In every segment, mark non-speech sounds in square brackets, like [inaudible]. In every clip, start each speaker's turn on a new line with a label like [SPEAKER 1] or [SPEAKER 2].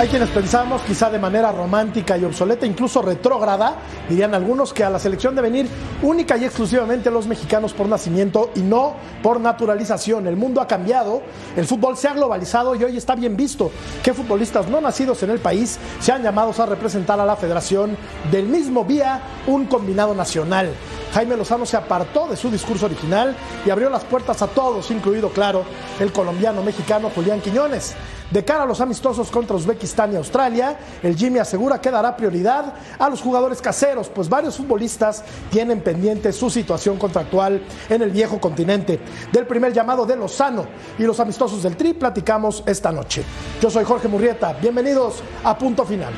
[SPEAKER 1] Hay quienes pensamos, quizá de manera romántica y obsoleta, incluso retrógrada, dirían algunos, que a la selección deben ir única y exclusivamente los mexicanos por nacimiento y no por naturalización. El mundo ha cambiado, el fútbol se ha globalizado y hoy está bien visto que futbolistas no nacidos en el país sean llamados a representar a la federación del mismo vía un combinado nacional. Jaime Lozano se apartó de su discurso original y abrió las puertas a todos, incluido, claro, el colombiano mexicano Julián Quiñones. De cara a los amistosos contra Uzbekistán y Australia, el Jimmy asegura que dará prioridad a los jugadores caseros, pues varios futbolistas tienen pendiente su situación contractual en el viejo continente. Del primer llamado de Lozano y los amistosos del Tri platicamos esta noche. Yo soy Jorge Murrieta, bienvenidos a Punto Final.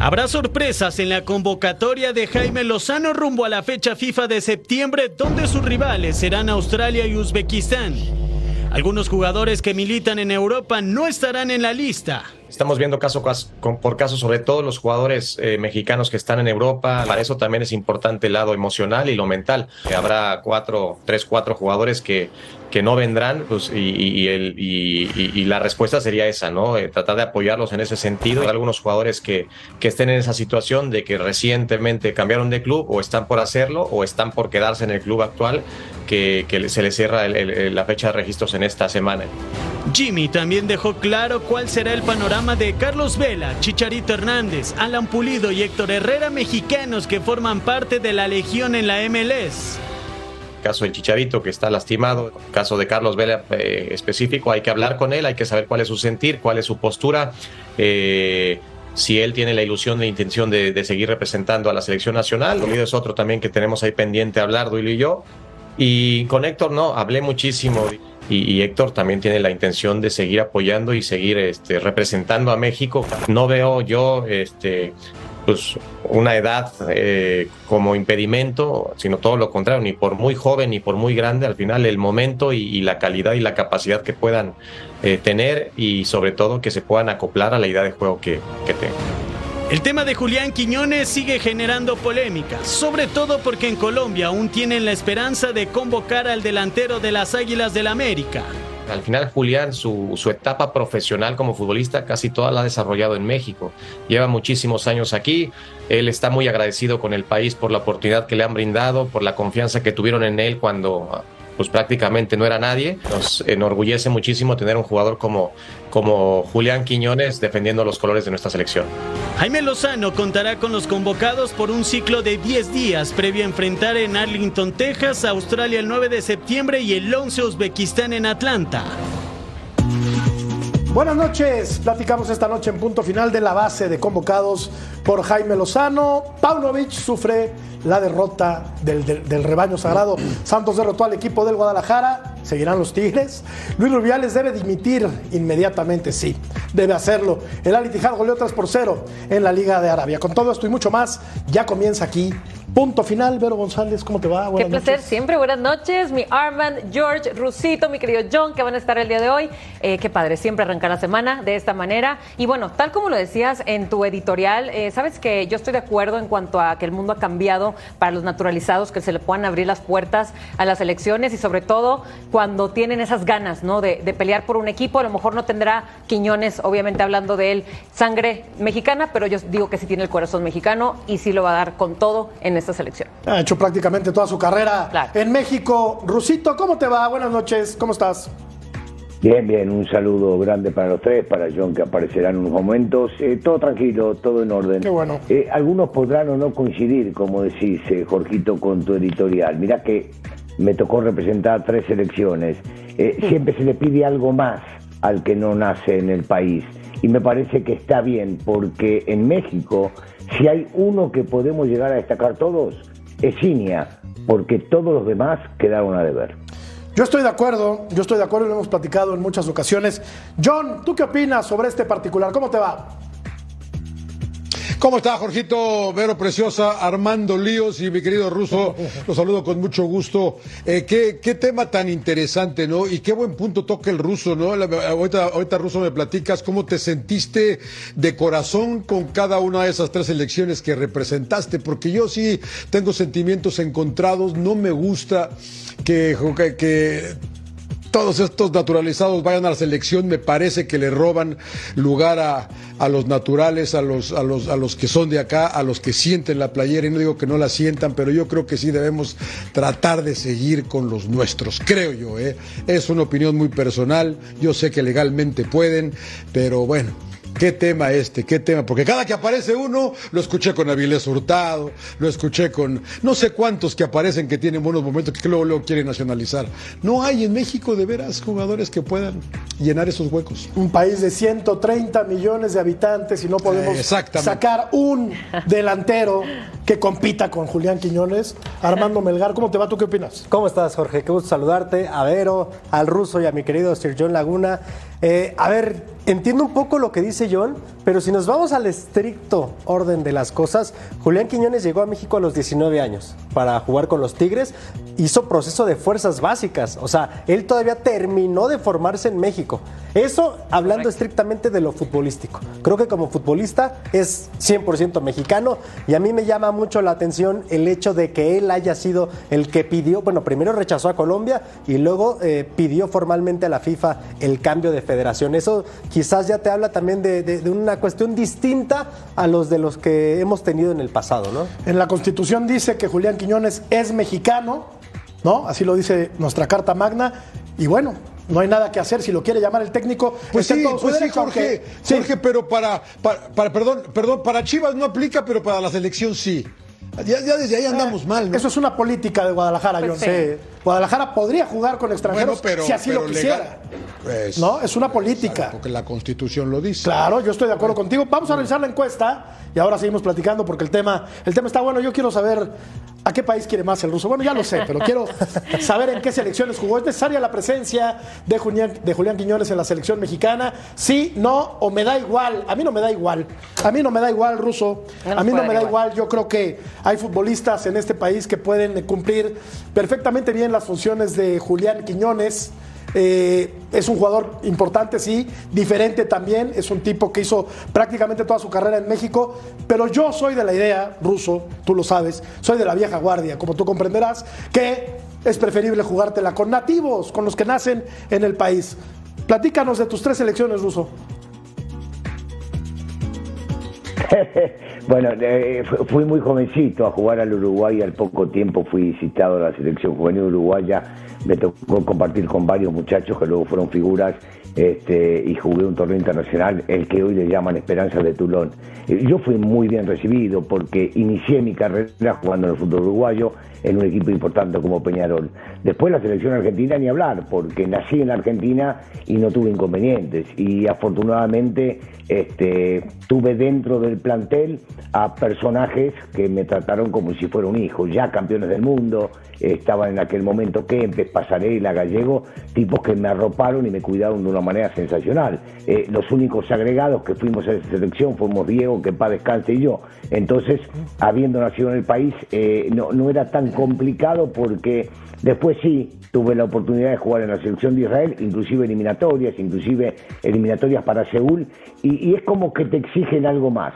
[SPEAKER 2] Habrá sorpresas en la convocatoria de Jaime Lozano rumbo a la fecha FIFA de septiembre, donde sus rivales serán Australia y Uzbekistán. Algunos jugadores que militan en Europa no estarán en la lista.
[SPEAKER 3] Estamos viendo caso por caso, sobre todo los jugadores eh, mexicanos que están en Europa. Para eso también es importante el lado emocional y lo mental. Habrá cuatro, tres, cuatro jugadores que, que no vendrán pues, y, el, y, la respuesta sería esa, ¿no? Eh, tratar de apoyarlos en ese sentido. Hay algunos jugadores que, estén en esa situación de que recientemente cambiaron de club o están por hacerlo o están por quedarse en el club actual que, que se les cierra la fecha de registros en esta semana.
[SPEAKER 2] Jimmy también dejó claro cuál será el panorama de Carlos Vela, Chicharito Hernández, Alan Pulido y Héctor Herrera, mexicanos que forman parte de la Legión en la MLS.
[SPEAKER 3] Caso del Chicharito que está lastimado, caso de Carlos Vela eh, específico, hay que hablar con él, hay que saber cuál es su sentir, cuál es su postura. Eh, si él tiene la ilusión, la intención de, seguir representando a la selección nacional. Lo es otro también que tenemos ahí pendiente hablar, Duilo y yo. Y con Héctor no, hablé muchísimo y, Héctor también tiene la intención de seguir apoyando y seguir este, representando a México. No veo yo este, pues, una edad eh, como impedimento, sino todo lo contrario, ni por muy joven ni por muy grande, al final el momento y, la calidad y la capacidad que puedan eh, tener y sobre todo que se puedan acoplar a la idea de juego que, que tengan.
[SPEAKER 2] El tema de Julián Quiñones sigue generando polémica, sobre todo porque en Colombia aún tienen la esperanza de convocar al delantero de las Águilas del América.
[SPEAKER 3] Al final Julián, su, su, etapa profesional como futbolista casi toda la ha desarrollado en México. Lleva muchísimos años aquí. Él está muy agradecido con el país por la oportunidad que le han brindado, por la confianza que tuvieron en él cuando pues prácticamente no era nadie. Nos enorgullece muchísimo tener un jugador como, como Julián Quiñones defendiendo los colores de nuestra selección.
[SPEAKER 2] Jaime Lozano contará con los convocados por un ciclo de 10 días previo a enfrentar en Arlington, Texas, Australia el 9 de septiembre y el 11 Uzbekistán en Atlanta.
[SPEAKER 1] Buenas noches, platicamos esta noche en punto final de la base de convocados por Jaime Lozano. Paunovic sufre la derrota del, rebaño sagrado. Santos derrotó al equipo del Guadalajara, seguirán los Tigres. Luis Rubiales debe dimitir inmediatamente, sí, debe hacerlo. El Al Ittihad goleó 3 por 0 en la Liga de Arabia. Con todo esto y mucho más, ya comienza aquí. Punto final, Vero González, ¿cómo te va?
[SPEAKER 4] Qué placer, siempre buenas noches. Mi Armand, George, Rusito, mi querido John, que van a estar el día de hoy. Eh, qué padre, siempre arrancar la semana de esta manera. Y bueno, tal como lo decías en tu editorial, eh, sabes que yo estoy de acuerdo en cuanto a que el mundo ha cambiado para los naturalizados, que se le puedan abrir las puertas a las elecciones y sobre todo cuando tienen esas ganas ¿no? de, pelear por un equipo. A lo mejor no tendrá Quiñones, obviamente hablando de él, sangre mexicana, pero yo digo que sí tiene el corazón mexicano y sí lo va a dar con todo en esta selección.
[SPEAKER 1] Ha hecho prácticamente toda su carrera en México. Rusito, ¿cómo te va? Buenas noches, ¿cómo estás?
[SPEAKER 5] Bien, bien, un saludo grande para los tres, para John que aparecerá en unos momentos. Eh, todo tranquilo, todo en orden.
[SPEAKER 1] Qué bueno.
[SPEAKER 5] Eh, algunos podrán o no coincidir, como decís, eh, Jorgito, con tu editorial. Mirá que me tocó representar tres elecciones. Siempre se le pide algo más al que no nace en el país. Y me parece que está bien, porque en México, si hay uno que podemos llegar a destacar todos, es Cinia, porque todos los demás quedaron a deber.
[SPEAKER 1] Yo estoy de acuerdo, yo estoy de acuerdo lo hemos platicado en muchas ocasiones. John, ¿tú qué opinas sobre este particular? ¿Cómo te va?
[SPEAKER 6] ¿Cómo está, Jorgito, Vero Preciosa, Armando Líos y mi querido Ruso? Los saludo con mucho gusto. Eh, ¿qué, qué, tema tan interesante, ¿no? Y qué buen punto toca el ruso, ¿no? ahorita, ahorita, Ruso, me platicas cómo te sentiste de corazón con cada una de esas tres elecciones que representaste, porque yo sí tengo sentimientos encontrados, no me gusta que, que todos estos naturalizados vayan a la selección, me parece que le roban lugar a, a los naturales, a los, a, los, a los que son de acá, a los que sienten la playera, y no digo que no la sientan, pero yo creo que sí debemos tratar de seguir con los nuestros, creo yo, ¿eh? es una opinión muy personal, yo sé que legalmente pueden, pero bueno, ¿Qué tema este? ¿Qué tema? Porque cada que aparece uno, lo escuché con Avilés Hurtado, lo escuché con no sé cuántos que aparecen que tienen buenos momentos que luego, luego quieren nacionalizar. No hay en México de veras jugadores que puedan llenar esos huecos.
[SPEAKER 1] Un país de 130 millones de habitantes y no podemos
[SPEAKER 6] Eh,
[SPEAKER 1] sacar un delantero que compita con Julián Quiñones. Armando Melgar, ¿cómo te va? ¿Tú qué opinas?
[SPEAKER 7] ¿Cómo estás, Jorge? Qué gusto saludarte, a Vero, al ruso y a mi querido Sir John Laguna. Eh, a ver, entiendo un poco lo que dice John, pero si nos vamos al estricto orden de las cosas, Julián Quiñones llegó a México a los 19 años para jugar con los Tigres, hizo proceso de fuerzas básicas, o sea, él todavía terminó de formarse en México. Eso hablando estrictamente de lo futbolístico. Creo que como futbolista es 100% mexicano y a mí me llama mucho la atención el hecho de que él haya sido el que pidió, bueno, primero rechazó a Colombia y luego eh, pidió formalmente a la FIFA el cambio de federación. Eso quizás ya te habla también de, de- de una cuestión distinta a los de los que hemos tenido en el pasado, ¿no?
[SPEAKER 1] En la Constitución dice que Julián Quiñones es mexicano, ¿no? Así lo dice nuestra Carta Magna. Y bueno, no hay nada que hacer. Si lo quiere llamar el técnico,
[SPEAKER 6] Pues sí,
[SPEAKER 1] todo su
[SPEAKER 6] pues sí,
[SPEAKER 1] derecho,
[SPEAKER 6] Jorge,
[SPEAKER 1] aunque- sí.
[SPEAKER 6] Jorge, pero para, para, para- perdón, perdón, para Chivas no aplica, pero para la selección sí. Ya, ya desde ahí andamos mal, ¿no?
[SPEAKER 1] Eso es una política de Guadalajara,
[SPEAKER 4] Pues
[SPEAKER 1] John.
[SPEAKER 4] sí.
[SPEAKER 1] Guadalajara podría jugar con extranjeros
[SPEAKER 6] Bueno, pero-
[SPEAKER 1] si así lo quisiera.
[SPEAKER 6] legal. Pues,
[SPEAKER 1] ¿No? Es una política.
[SPEAKER 6] Porque la Constitución lo dice.
[SPEAKER 1] Claro, yo estoy de acuerdo contigo. Vamos a revisar la encuesta y ahora seguimos platicando porque el tema, el tema está bueno. Yo quiero saber a qué país quiere más el ruso. Bueno, ya lo sé, pero quiero [laughs] saber en qué selecciones jugó. ¿Es necesaria la presencia de Julián, de Julián Quiñones en la selección mexicana? Sí, no, o me da igual. A mí no me da igual. A mí no me da igual, ruso. A mí no me da igual. Yo creo que hay futbolistas en este país que pueden cumplir perfectamente bien funciones de Julián Quiñones. Eh, es un jugador importante, sí, diferente también. Es un tipo que hizo prácticamente toda su carrera en México. Pero yo soy de la idea, ruso, tú lo sabes, soy de la vieja guardia, como tú comprenderás, que es preferible jugártela con nativos, con los que nacen en el país. Platícanos de tus tres selecciones, ruso. [laughs]
[SPEAKER 5] bueno, eh, fu- fui muy jovencito a jugar al Uruguay, al poco tiempo fui citado a la selección juvenil uruguaya, me tocó compartir con varios muchachos que luego fueron figuras este, y jugué un torneo internacional, el que hoy le llaman Esperanza de Tulón. Yo fui muy bien recibido porque inicié mi carrera jugando en el fútbol uruguayo en un equipo importante como Peñarol. Después la selección argentina ni hablar, porque nací en Argentina y no tuve inconvenientes. Y afortunadamente este, tuve dentro del plantel a personajes que me trataron como si fuera un hijo, ya campeones del mundo, estaban en aquel momento Kempes, Pasarela, Gallego, tipos que me arroparon y me cuidaron de una manera sensacional. Eh, los únicos agregados que fuimos a esa selección fuimos Diego, que paz descanse y yo. Entonces, habiendo nacido en el país, eh, no era tan complicado porque después sí tuve la oportunidad de jugar en la selección de Israel, inclusive eliminatorias, inclusive eliminatorias para Seúl, y, es como que te exigen algo más.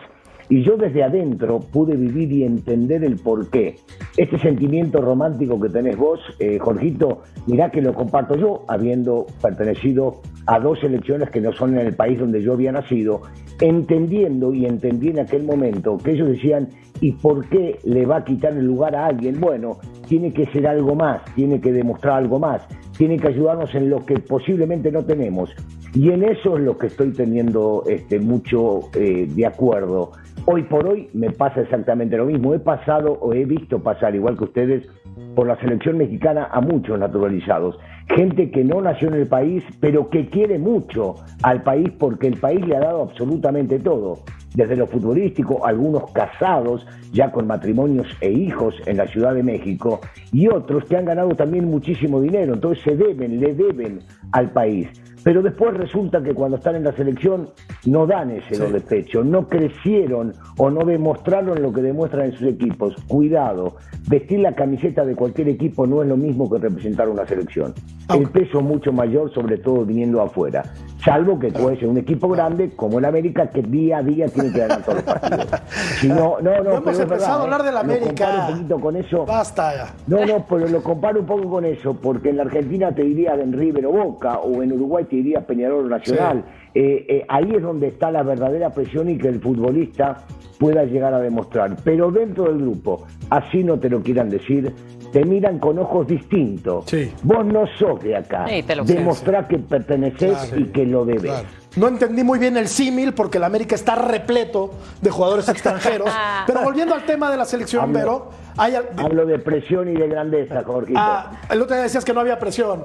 [SPEAKER 5] Y yo desde adentro pude vivir y entender el porqué. Este sentimiento romántico que tenés vos, eh, Jorgito, mirá que lo comparto yo, habiendo pertenecido a dos selecciones que no son en el país donde yo había nacido, entendiendo y entendí en aquel momento que ellos decían, ¿y por qué le va a quitar el lugar a alguien? Bueno, tiene que ser algo más, tiene que demostrar algo más, tiene que ayudarnos en lo que posiblemente no tenemos. Y en eso es lo que estoy teniendo este, mucho eh, de acuerdo. Hoy por hoy me pasa exactamente lo mismo. He pasado o he visto pasar, igual que ustedes, por la selección mexicana a muchos naturalizados. Gente que no nació en el país, pero que quiere mucho al país porque el país le ha dado absolutamente todo. Desde lo futbolístico, algunos casados, ya con matrimonios e hijos en la Ciudad de México, y otros que han ganado también muchísimo dinero. Entonces se deben, le deben al país. Pero después resulta que cuando están en la selección no dan ese do de pecho, no crecieron o no demostraron lo que demuestran en sus equipos. Cuidado, vestir la camiseta de cualquier equipo no es lo mismo que representar una selección. el peso mucho mayor, sobre todo viniendo afuera. Salvo que puede ser un equipo grande como el América que día a día tiene que ganar todos los partidos. [laughs] Si no, no, no,
[SPEAKER 1] No hemos
[SPEAKER 5] es
[SPEAKER 1] empezado
[SPEAKER 5] verdad,
[SPEAKER 1] a hablar
[SPEAKER 5] ¿eh?
[SPEAKER 1] del
[SPEAKER 5] Lo
[SPEAKER 1] América.
[SPEAKER 5] un poquito con eso.
[SPEAKER 1] Basta ya.
[SPEAKER 5] No, no, pero lo comparo un poco con eso, porque en la Argentina te diría en River o Boca, o en Uruguay te diría Peñarol Nacional. Eh, eh, ahí es donde está la verdadera presión y que el futbolista pueda llegar a demostrar. Pero dentro del grupo, así no te lo quieran decir, te miran con ojos distintos.
[SPEAKER 1] Sí.
[SPEAKER 5] Vos no sos de acá.
[SPEAKER 4] Sí,
[SPEAKER 5] Demostrá que perteneces
[SPEAKER 6] Claro.
[SPEAKER 5] y que lo debes.
[SPEAKER 6] Claro.
[SPEAKER 1] No entendí muy bien el símil porque el América está repleto de jugadores extranjeros. [laughs] Pero volviendo al tema de la selección,
[SPEAKER 5] Hablo-
[SPEAKER 1] Vero, hay al-
[SPEAKER 5] Hablo de presión y de grandeza, Jorgito.
[SPEAKER 1] ah, el otro día decías que no había presión,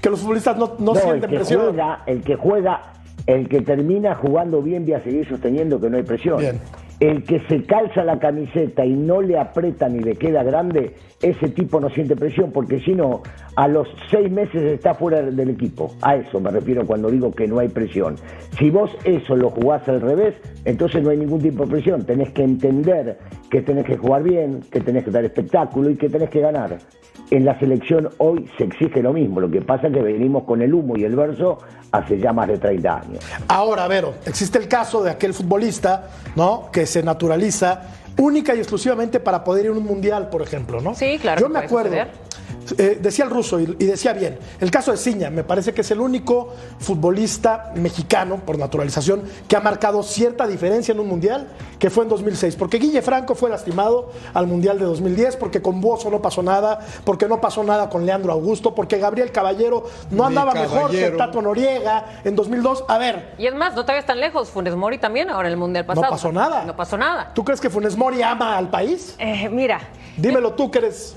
[SPEAKER 1] que los futbolistas no, no
[SPEAKER 5] No, el
[SPEAKER 1] sienten
[SPEAKER 5] que
[SPEAKER 1] presión.
[SPEAKER 5] juega, el que juega, el que termina jugando bien voy a seguir sosteniendo que no hay presión.
[SPEAKER 1] Bien.
[SPEAKER 5] El que se calza la camiseta y no le aprieta ni le queda grande, ese tipo no siente presión porque si no, a los seis meses está fuera del equipo. A eso me refiero cuando digo que no hay presión. Si vos eso lo jugás al revés, entonces no hay ningún tipo de presión. Tenés que entender que tenés que jugar bien, que tenés que dar espectáculo y que tenés que ganar. En la selección hoy se exige lo mismo, lo que pasa es que venimos con el humo y el verso hace ya más de 30 años.
[SPEAKER 1] Ahora, Vero, existe el caso de aquel futbolista, ¿no? Que se naturaliza única y exclusivamente para poder ir a un mundial, por ejemplo, ¿no?
[SPEAKER 4] Sí, claro
[SPEAKER 1] Yo me acuerdo. eh, decía el ruso y, y decía bien. El caso de Ciña, me parece que es el único futbolista mexicano, por naturalización, que ha marcado cierta diferencia en un mundial, que fue en 2006. Porque Guille Franco fue lastimado al mundial de 2010, porque con Bozo no pasó nada, porque no pasó nada con Leandro Augusto, porque Gabriel Caballero no andaba mejor que. Tato Noriega en 2002. A ver,
[SPEAKER 4] Y es más, no te vayas tan lejos. Funes Mori también ahora en el Mundial pasado.
[SPEAKER 1] pasó nada.
[SPEAKER 4] No pasó nada.
[SPEAKER 1] ¿Tú crees que Funes Mori ama al país?
[SPEAKER 4] Eh, mira,
[SPEAKER 1] Dímelo tú que eres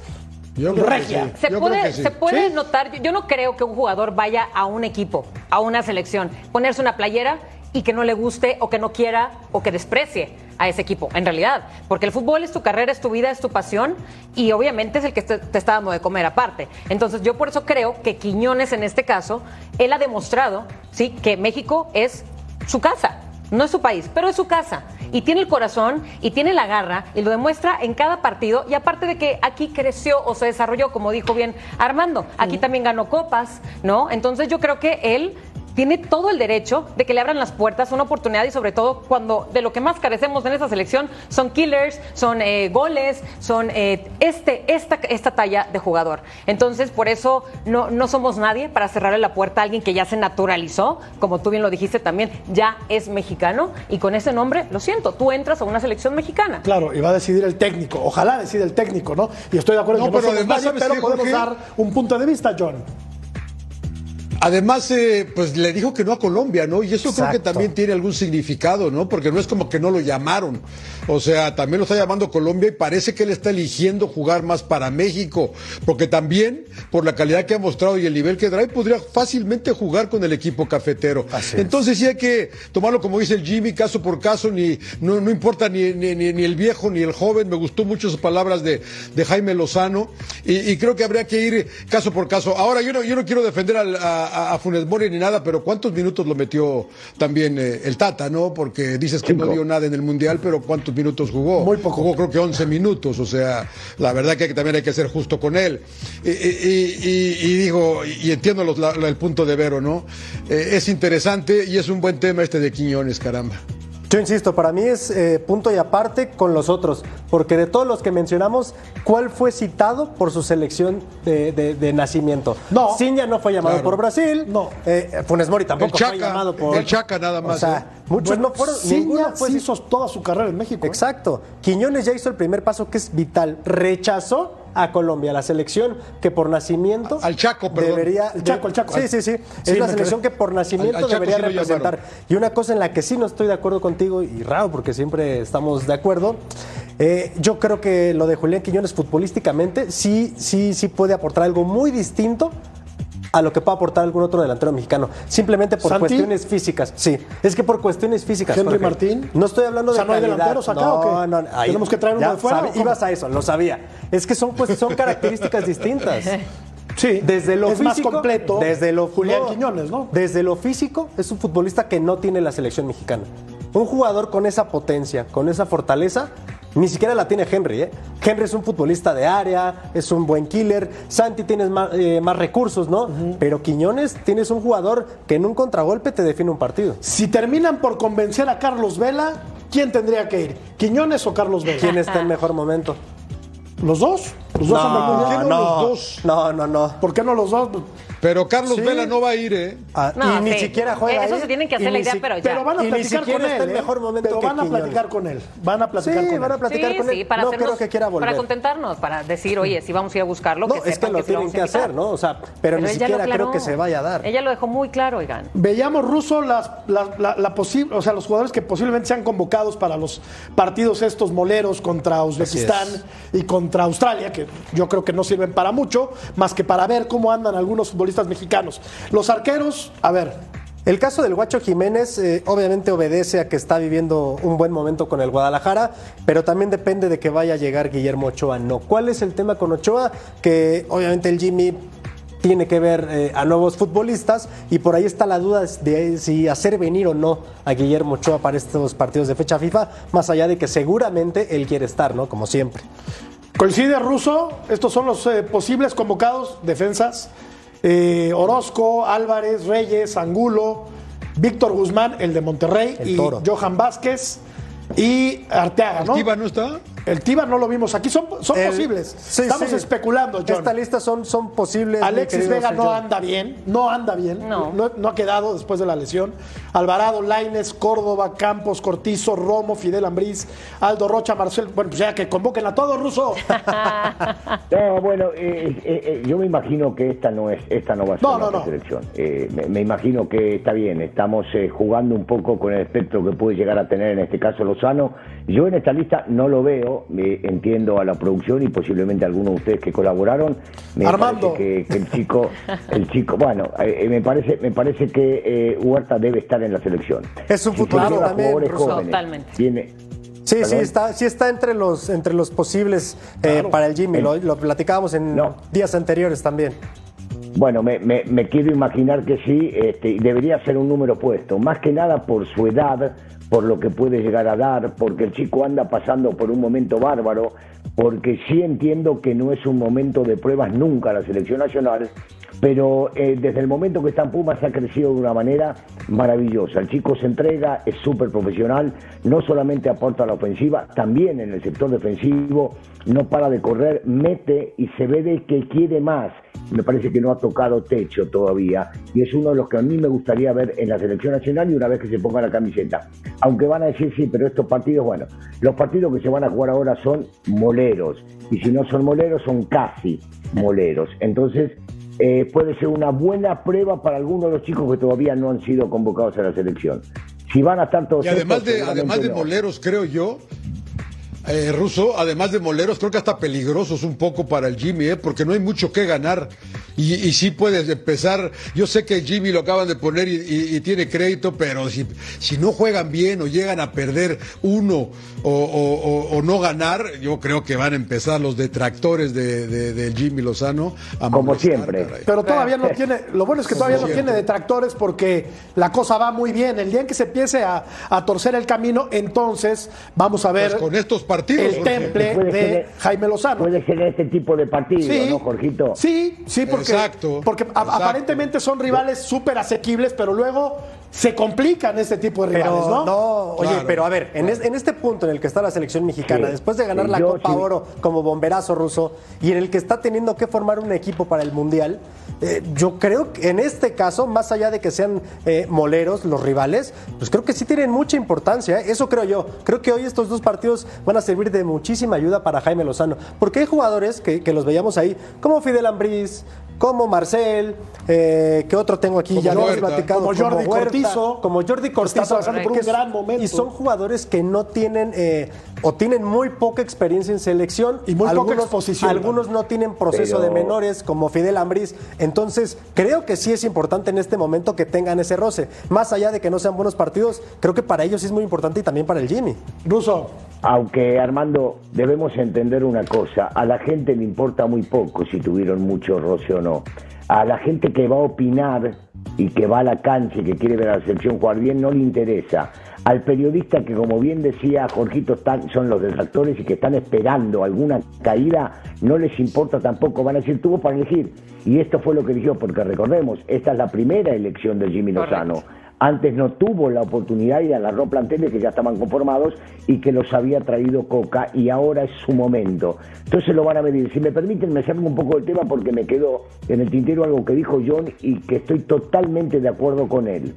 [SPEAKER 6] Yo creo que
[SPEAKER 1] regia.
[SPEAKER 6] sí.
[SPEAKER 4] Se
[SPEAKER 6] Yo
[SPEAKER 4] puede,
[SPEAKER 6] creo que sí.
[SPEAKER 4] se puede
[SPEAKER 1] ¿Sí?
[SPEAKER 4] notar, yo, yo no creo que un jugador vaya a un equipo, a una selección, ponerse una playera y que no le guste o que no quiera o que desprecie a ese equipo, en realidad. Porque el fútbol es tu carrera, es tu vida, es tu pasión y obviamente es el que te, te está dando de comer aparte. Entonces yo por eso creo que Quiñones en este caso, él ha demostrado ¿sí? que México es su casa. No es su país, pero es su casa. Y tiene el corazón y tiene la garra y lo demuestra en cada partido. Y aparte de que aquí creció o se desarrolló, como dijo bien Armando, aquí también ganó copas, ¿no? Entonces yo creo que él tiene todo el derecho de que le abran las puertas, una oportunidad y sobre todo cuando de lo que más carecemos en esta selección son killers, son eh, goles, son eh, este, esta, esta talla de jugador. Entonces por eso no, no somos nadie para cerrarle la puerta a alguien que ya se naturalizó, como tú bien lo dijiste también, ya es mexicano y con ese nombre, lo siento, tú entras a una selección mexicana.
[SPEAKER 1] Claro, y va a decidir el técnico. Ojalá decida el técnico, ¿no? Y estoy de acuerdo
[SPEAKER 6] No,
[SPEAKER 1] en que no
[SPEAKER 6] pero
[SPEAKER 1] somos
[SPEAKER 6] además,
[SPEAKER 1] nadie,
[SPEAKER 6] ¿sabes
[SPEAKER 1] pero podemos dar un punto de vista, John.
[SPEAKER 6] Además, eh, pues le dijo que no a Colombia, ¿no? Y eso creo que también tiene algún significado, ¿no? Porque no es como que no lo llamaron. O sea, también lo está llamando Colombia y parece que él está eligiendo jugar más para México. Porque también, por la calidad que ha mostrado y el nivel que trae, podría fácilmente jugar con el equipo cafetero.
[SPEAKER 7] Así.
[SPEAKER 6] Entonces sí hay que tomarlo como dice el Jimmy, caso por caso, ni, no, no importa ni, ni, ni- ni el viejo ni el joven. Me gustó mucho sus palabras de, de Jaime Lozano. Y, y creo que habría que ir caso por caso. Ahora, yo no, yo no quiero defender al- a, a- a Funes Mori ni nada, pero ¿cuántos minutos lo metió también eh, el Tata, no? Porque dices que no dio nada en el Mundial, pero ¿cuántos minutos jugó?
[SPEAKER 1] Muy poco.
[SPEAKER 6] Jugó creo que 11 minutos, o sea, la verdad que también hay que ser justo con él. Y, y- y- y digo, y entiendo los- la- la- el punto de Vero, ¿no? Eh, es interesante y es un buen tema este de Quiñones, caramba.
[SPEAKER 7] Yo insisto, para mí es eh, punto y aparte con los otros, porque de todos los que mencionamos, ¿cuál fue citado por su selección de, de- de nacimiento?
[SPEAKER 1] No.
[SPEAKER 7] Ciña no fue llamado
[SPEAKER 6] Claro.
[SPEAKER 7] por Brasil,
[SPEAKER 1] No.
[SPEAKER 7] eh, Funes Mori tampoco
[SPEAKER 6] El
[SPEAKER 7] fue
[SPEAKER 6] Chaca,
[SPEAKER 7] llamado por...
[SPEAKER 6] el Chaca nada más,
[SPEAKER 7] O sea,
[SPEAKER 6] ¿eh?
[SPEAKER 7] muchos
[SPEAKER 1] Bueno,
[SPEAKER 7] no fueron,
[SPEAKER 1] Ciña
[SPEAKER 7] ninguno fue
[SPEAKER 1] sí hizo toda su carrera en México.
[SPEAKER 7] Exacto. Quiñones ya hizo el primer paso que es vital. Rechazó a Colombia, la selección que por nacimiento
[SPEAKER 6] Al Chaco, perdón.
[SPEAKER 7] debería
[SPEAKER 1] El Chaco, el Chaco.
[SPEAKER 7] Sí, sí, sí.
[SPEAKER 1] Sí,
[SPEAKER 7] es la selección que por nacimiento
[SPEAKER 6] Al- al Chaco
[SPEAKER 7] debería
[SPEAKER 6] sí
[SPEAKER 7] representar. Y una cosa en la que sí no estoy de acuerdo contigo y raro porque siempre estamos de acuerdo. eh, yo creo que lo de Julián Quiñones futbolísticamente sí, sí, sí puede aportar algo muy distinto a lo que puede aportar algún otro delantero mexicano. Simplemente por
[SPEAKER 1] ¿Santi?
[SPEAKER 7] cuestiones físicas. Sí, es que por cuestiones físicas.
[SPEAKER 1] ¿Henry
[SPEAKER 7] Jorge.
[SPEAKER 1] Martín?
[SPEAKER 7] No estoy hablando
[SPEAKER 1] O sea,
[SPEAKER 7] de
[SPEAKER 1] ¿no hay delanteros acá
[SPEAKER 7] no,
[SPEAKER 1] o qué?
[SPEAKER 7] No, ahí-
[SPEAKER 1] ¿Tenemos que traer uno de fuera
[SPEAKER 7] ibas a eso, lo sabía. Es que son, pues, son [laughs] características distintas.
[SPEAKER 1] Sí.
[SPEAKER 7] Desde lo
[SPEAKER 1] es
[SPEAKER 7] físico,
[SPEAKER 1] más completo.
[SPEAKER 7] Desde lo
[SPEAKER 1] Julián
[SPEAKER 7] no,
[SPEAKER 1] Quiñones, ¿no?
[SPEAKER 7] Desde lo físico, es un futbolista que no tiene la selección mexicana. Un jugador con esa potencia, con esa fortaleza, ni siquiera la tiene Henry. ¿eh? Henry es un futbolista de área, es un buen killer. Santi tienes más, eh, más recursos, ¿no? Pero Quiñones tienes un jugador que en un contragolpe te define un partido.
[SPEAKER 1] Si terminan por convencer a Carlos Vela, ¿quién tendría que ir? ¿Quiñones o Carlos Vela?
[SPEAKER 7] ¿Quién está en mejor momento?
[SPEAKER 1] ¿Los dos? ¿Los dos andan muy
[SPEAKER 6] ¿por qué
[SPEAKER 1] bien?
[SPEAKER 6] no
[SPEAKER 7] no,
[SPEAKER 6] los dos?
[SPEAKER 7] no, no, no.
[SPEAKER 1] ¿Por qué no los dos?
[SPEAKER 6] Pero Carlos
[SPEAKER 1] Sí.
[SPEAKER 6] Vela no va a ir, ¿eh?
[SPEAKER 7] Ah,
[SPEAKER 4] No,
[SPEAKER 7] y ni
[SPEAKER 4] sí.
[SPEAKER 7] siquiera juega.
[SPEAKER 4] Eso
[SPEAKER 7] ahí,
[SPEAKER 4] se tienen que
[SPEAKER 7] y
[SPEAKER 4] hacer la idea,
[SPEAKER 7] si-
[SPEAKER 4] pero ya.
[SPEAKER 1] Pero van a
[SPEAKER 7] Y
[SPEAKER 1] platicar con él.
[SPEAKER 7] está en
[SPEAKER 1] ¿eh?
[SPEAKER 7] mejor momento
[SPEAKER 1] Pero
[SPEAKER 7] que
[SPEAKER 1] van a
[SPEAKER 7] Quiñones.
[SPEAKER 1] platicar con él. Van a platicar
[SPEAKER 7] Sí,
[SPEAKER 1] con
[SPEAKER 7] van a
[SPEAKER 1] él.
[SPEAKER 7] platicar
[SPEAKER 4] sí,
[SPEAKER 7] con él.
[SPEAKER 4] sí, para
[SPEAKER 7] no
[SPEAKER 4] hacernos-
[SPEAKER 7] creo que quiera volver.
[SPEAKER 4] Para contentarnos, para decir, oye, si vamos a ir a buscarlo,
[SPEAKER 7] No,
[SPEAKER 4] que
[SPEAKER 7] es que lo tienen que hacer, ¿no? O sea, pero, ni
[SPEAKER 4] él
[SPEAKER 7] siquiera creo que se vaya a dar.
[SPEAKER 4] Ella lo dejó muy claro, oigan.
[SPEAKER 1] Veíamos ruso las, la, la- la posi- o sea, los jugadores que posiblemente sean convocados para los partidos estos moleros contra Uzbekistán y contra Australia, que yo creo que no sirven para mucho, más que para ver cómo andan algunos futbolistas mexicanos. Los arqueros, a ver,
[SPEAKER 7] El caso del Guacho Jiménez eh, obviamente obedece a que está viviendo un buen momento con el Guadalajara, pero también depende de que vaya a llegar Guillermo Ochoa. No. ¿Cuál es el tema con Ochoa? Que obviamente el Jimmy tiene que ver eh, a nuevos futbolistas y por ahí está la duda de si hacer venir o no a Guillermo Ochoa para estos partidos de fecha FIFA, más allá de que seguramente él quiere estar, ¿no? Como siempre.
[SPEAKER 1] Coincide Russo, estos son los eh, posibles convocados, defensas, eh, Orozco, Álvarez, Reyes, Angulo, Víctor Guzmán, el de Monterrey,
[SPEAKER 7] El
[SPEAKER 1] y. Johan Vázquez y Arteaga, ¿no?
[SPEAKER 6] ¿Tiva no está?
[SPEAKER 1] El Tiba no lo vimos aquí, son, son
[SPEAKER 7] El-
[SPEAKER 1] posibles.
[SPEAKER 7] Sí,
[SPEAKER 1] Estamos
[SPEAKER 7] sí.
[SPEAKER 1] especulando, John.
[SPEAKER 7] Esta lista son, son posibles.
[SPEAKER 1] Alexis Vega no
[SPEAKER 7] John.
[SPEAKER 1] anda bien, no anda bien,
[SPEAKER 4] No.
[SPEAKER 1] no, ha quedado después de la lesión. Alvarado, Laines, Córdoba, Campos, Cortizo, Romo, Fidel Ambriz, Aldo Rocha, Marcel, bueno, pues ya que convoquen a todos, Ruso. [laughs]
[SPEAKER 5] No, bueno, eh, eh, eh, yo me imagino que esta no es, esta no va a ser
[SPEAKER 1] No, no,
[SPEAKER 5] nuestra
[SPEAKER 1] no.
[SPEAKER 5] selección. Eh, me, me imagino que está bien, estamos eh, jugando un poco con el espectro que puede llegar a tener en este caso Lozano. Yo en esta lista no lo veo, eh, entiendo a la producción y posiblemente a algunos de ustedes que colaboraron. Me
[SPEAKER 1] Armando.
[SPEAKER 5] parece que, que el chico, el chico, bueno, eh, me parece, me parece que eh, Huerta debe estar en la selección.
[SPEAKER 7] Es un
[SPEAKER 5] Si se
[SPEAKER 7] futbolista
[SPEAKER 5] lleva
[SPEAKER 7] también,
[SPEAKER 5] jóvenes,
[SPEAKER 4] Totalmente.
[SPEAKER 5] tiene-
[SPEAKER 7] Sí, sí está, sí está entre los, entre los posibles eh, para el Jimmy. Lo, lo platicábamos en
[SPEAKER 5] No.
[SPEAKER 7] días anteriores también.
[SPEAKER 5] Bueno, me, me- me quiero imaginar que sí, este, debería ser un número puesto, más que nada por su edad, por lo que puede llegar a dar, porque el chico anda pasando por un momento bárbaro, porque sí entiendo que no es un momento de pruebas nunca la selección nacional, pero eh, desde el momento que está en Pumas ha crecido de una manera maravillosa. El chico se entrega, es súper profesional, no solamente aporta a la ofensiva, también en el sector defensivo, no para de correr, mete y se ve de que quiere más. Me parece que no ha tocado techo todavía y es uno de los que a mí me gustaría ver en la selección nacional y una vez que se ponga la camiseta. Aunque van a decir sí, pero estos partidos, bueno, los partidos que se van a jugar ahora son moleros y si no son moleros son casi moleros. Entonces, eh, puede ser una buena prueba para algunos de los chicos que todavía no han sido convocados a la selección. Si van a estar todos
[SPEAKER 6] Y además
[SPEAKER 5] estos,
[SPEAKER 6] de, además de
[SPEAKER 5] no.
[SPEAKER 6] moleros, creo yo, eh, Russo, además de moleros, creo que hasta peligrosos un poco para el Jimmy, ¿eh? porque no hay mucho que ganar. Y, y sí puedes empezar. Yo sé que Jimmy lo acaban de poner y, y- y tiene crédito, pero si, si no juegan bien o llegan a perder uno o, o- o- o no ganar, yo creo que van a empezar los detractores de, de- del Jimmy Lozano a
[SPEAKER 5] Como
[SPEAKER 6] molestar,
[SPEAKER 5] siempre.
[SPEAKER 6] caray.
[SPEAKER 1] Pero todavía no tiene, lo bueno es que todavía no tiene detractores porque la cosa va muy bien. El día en que se empiece a, a torcer el camino, entonces vamos a ver
[SPEAKER 6] Pues con estos partidos.
[SPEAKER 1] el temple
[SPEAKER 5] Puede
[SPEAKER 1] de
[SPEAKER 5] ser-
[SPEAKER 1] Jaime Lozano.
[SPEAKER 5] Puede ser este tipo de partido,
[SPEAKER 1] Sí,
[SPEAKER 5] ¿no, Jorgito?
[SPEAKER 1] sí, sí, porque,
[SPEAKER 6] Exacto,
[SPEAKER 1] porque
[SPEAKER 6] exacto.
[SPEAKER 1] aparentemente son rivales súper asequibles, pero luego se complican este tipo de rivales,
[SPEAKER 7] Pero
[SPEAKER 1] ¿no?
[SPEAKER 7] no, oye,
[SPEAKER 6] Claro,
[SPEAKER 7] pero a ver, en, es- en este punto en el que está la selección mexicana,
[SPEAKER 5] Sí,
[SPEAKER 7] después de ganar
[SPEAKER 5] sí,
[SPEAKER 7] la
[SPEAKER 5] yo
[SPEAKER 7] Copa
[SPEAKER 5] sí.
[SPEAKER 7] Oro como bomberazo ruso y en el que está teniendo que formar un equipo para el Mundial, eh, yo creo que en este caso, más allá de que sean eh, moleros los rivales, pues creo que sí tienen mucha importancia, ¿eh? eso creo yo. Creo que hoy estos dos partidos van a servir de muchísima ayuda para Jaime Lozano, porque hay jugadores que, que los veíamos ahí, como Fidel Ambriz, como Marcel, eh, ¿qué otro tengo aquí?
[SPEAKER 6] Como
[SPEAKER 7] ya lo hemos platicado.
[SPEAKER 1] Como Jordi
[SPEAKER 7] Huerta,
[SPEAKER 1] Cortizo.
[SPEAKER 7] Como Jordi Cortizo.
[SPEAKER 1] Está pasando por un gran momento.
[SPEAKER 7] Y son jugadores que no tienen eh, o tienen muy poca experiencia en selección.
[SPEAKER 1] Y muy poca exposición
[SPEAKER 7] Algunos no tienen proceso
[SPEAKER 5] Pero-
[SPEAKER 7] de menores, como Fidel Ambriz. Entonces, creo que sí es importante en este momento que tengan ese roce. Más allá de que no sean buenos partidos, creo que para ellos sí es muy importante y también para el Jimmy.
[SPEAKER 1] Ruso,
[SPEAKER 5] Aunque Armando, debemos entender una cosa, a la gente le importa muy poco si tuvieron mucho roce o no. A la gente que va a opinar y que va a la cancha y que quiere ver a la selección jugar bien no le interesa. Al periodista que, como bien decía Jorgito, están, son los detractores y que están esperando alguna caída, no les importa tampoco, van a decir, tuvo para elegir. Y esto fue lo que eligió, porque recordemos, esta es la primera elección de Jimmy Lozano. Antes no tuvo la oportunidad y agarró planteles que ya estaban conformados y que los había traído Coca y ahora es su momento. Entonces lo van a medir. Si me permiten, me salgo un poco del tema porque me quedó en el tintero algo que dijo John y que estoy totalmente de acuerdo con él.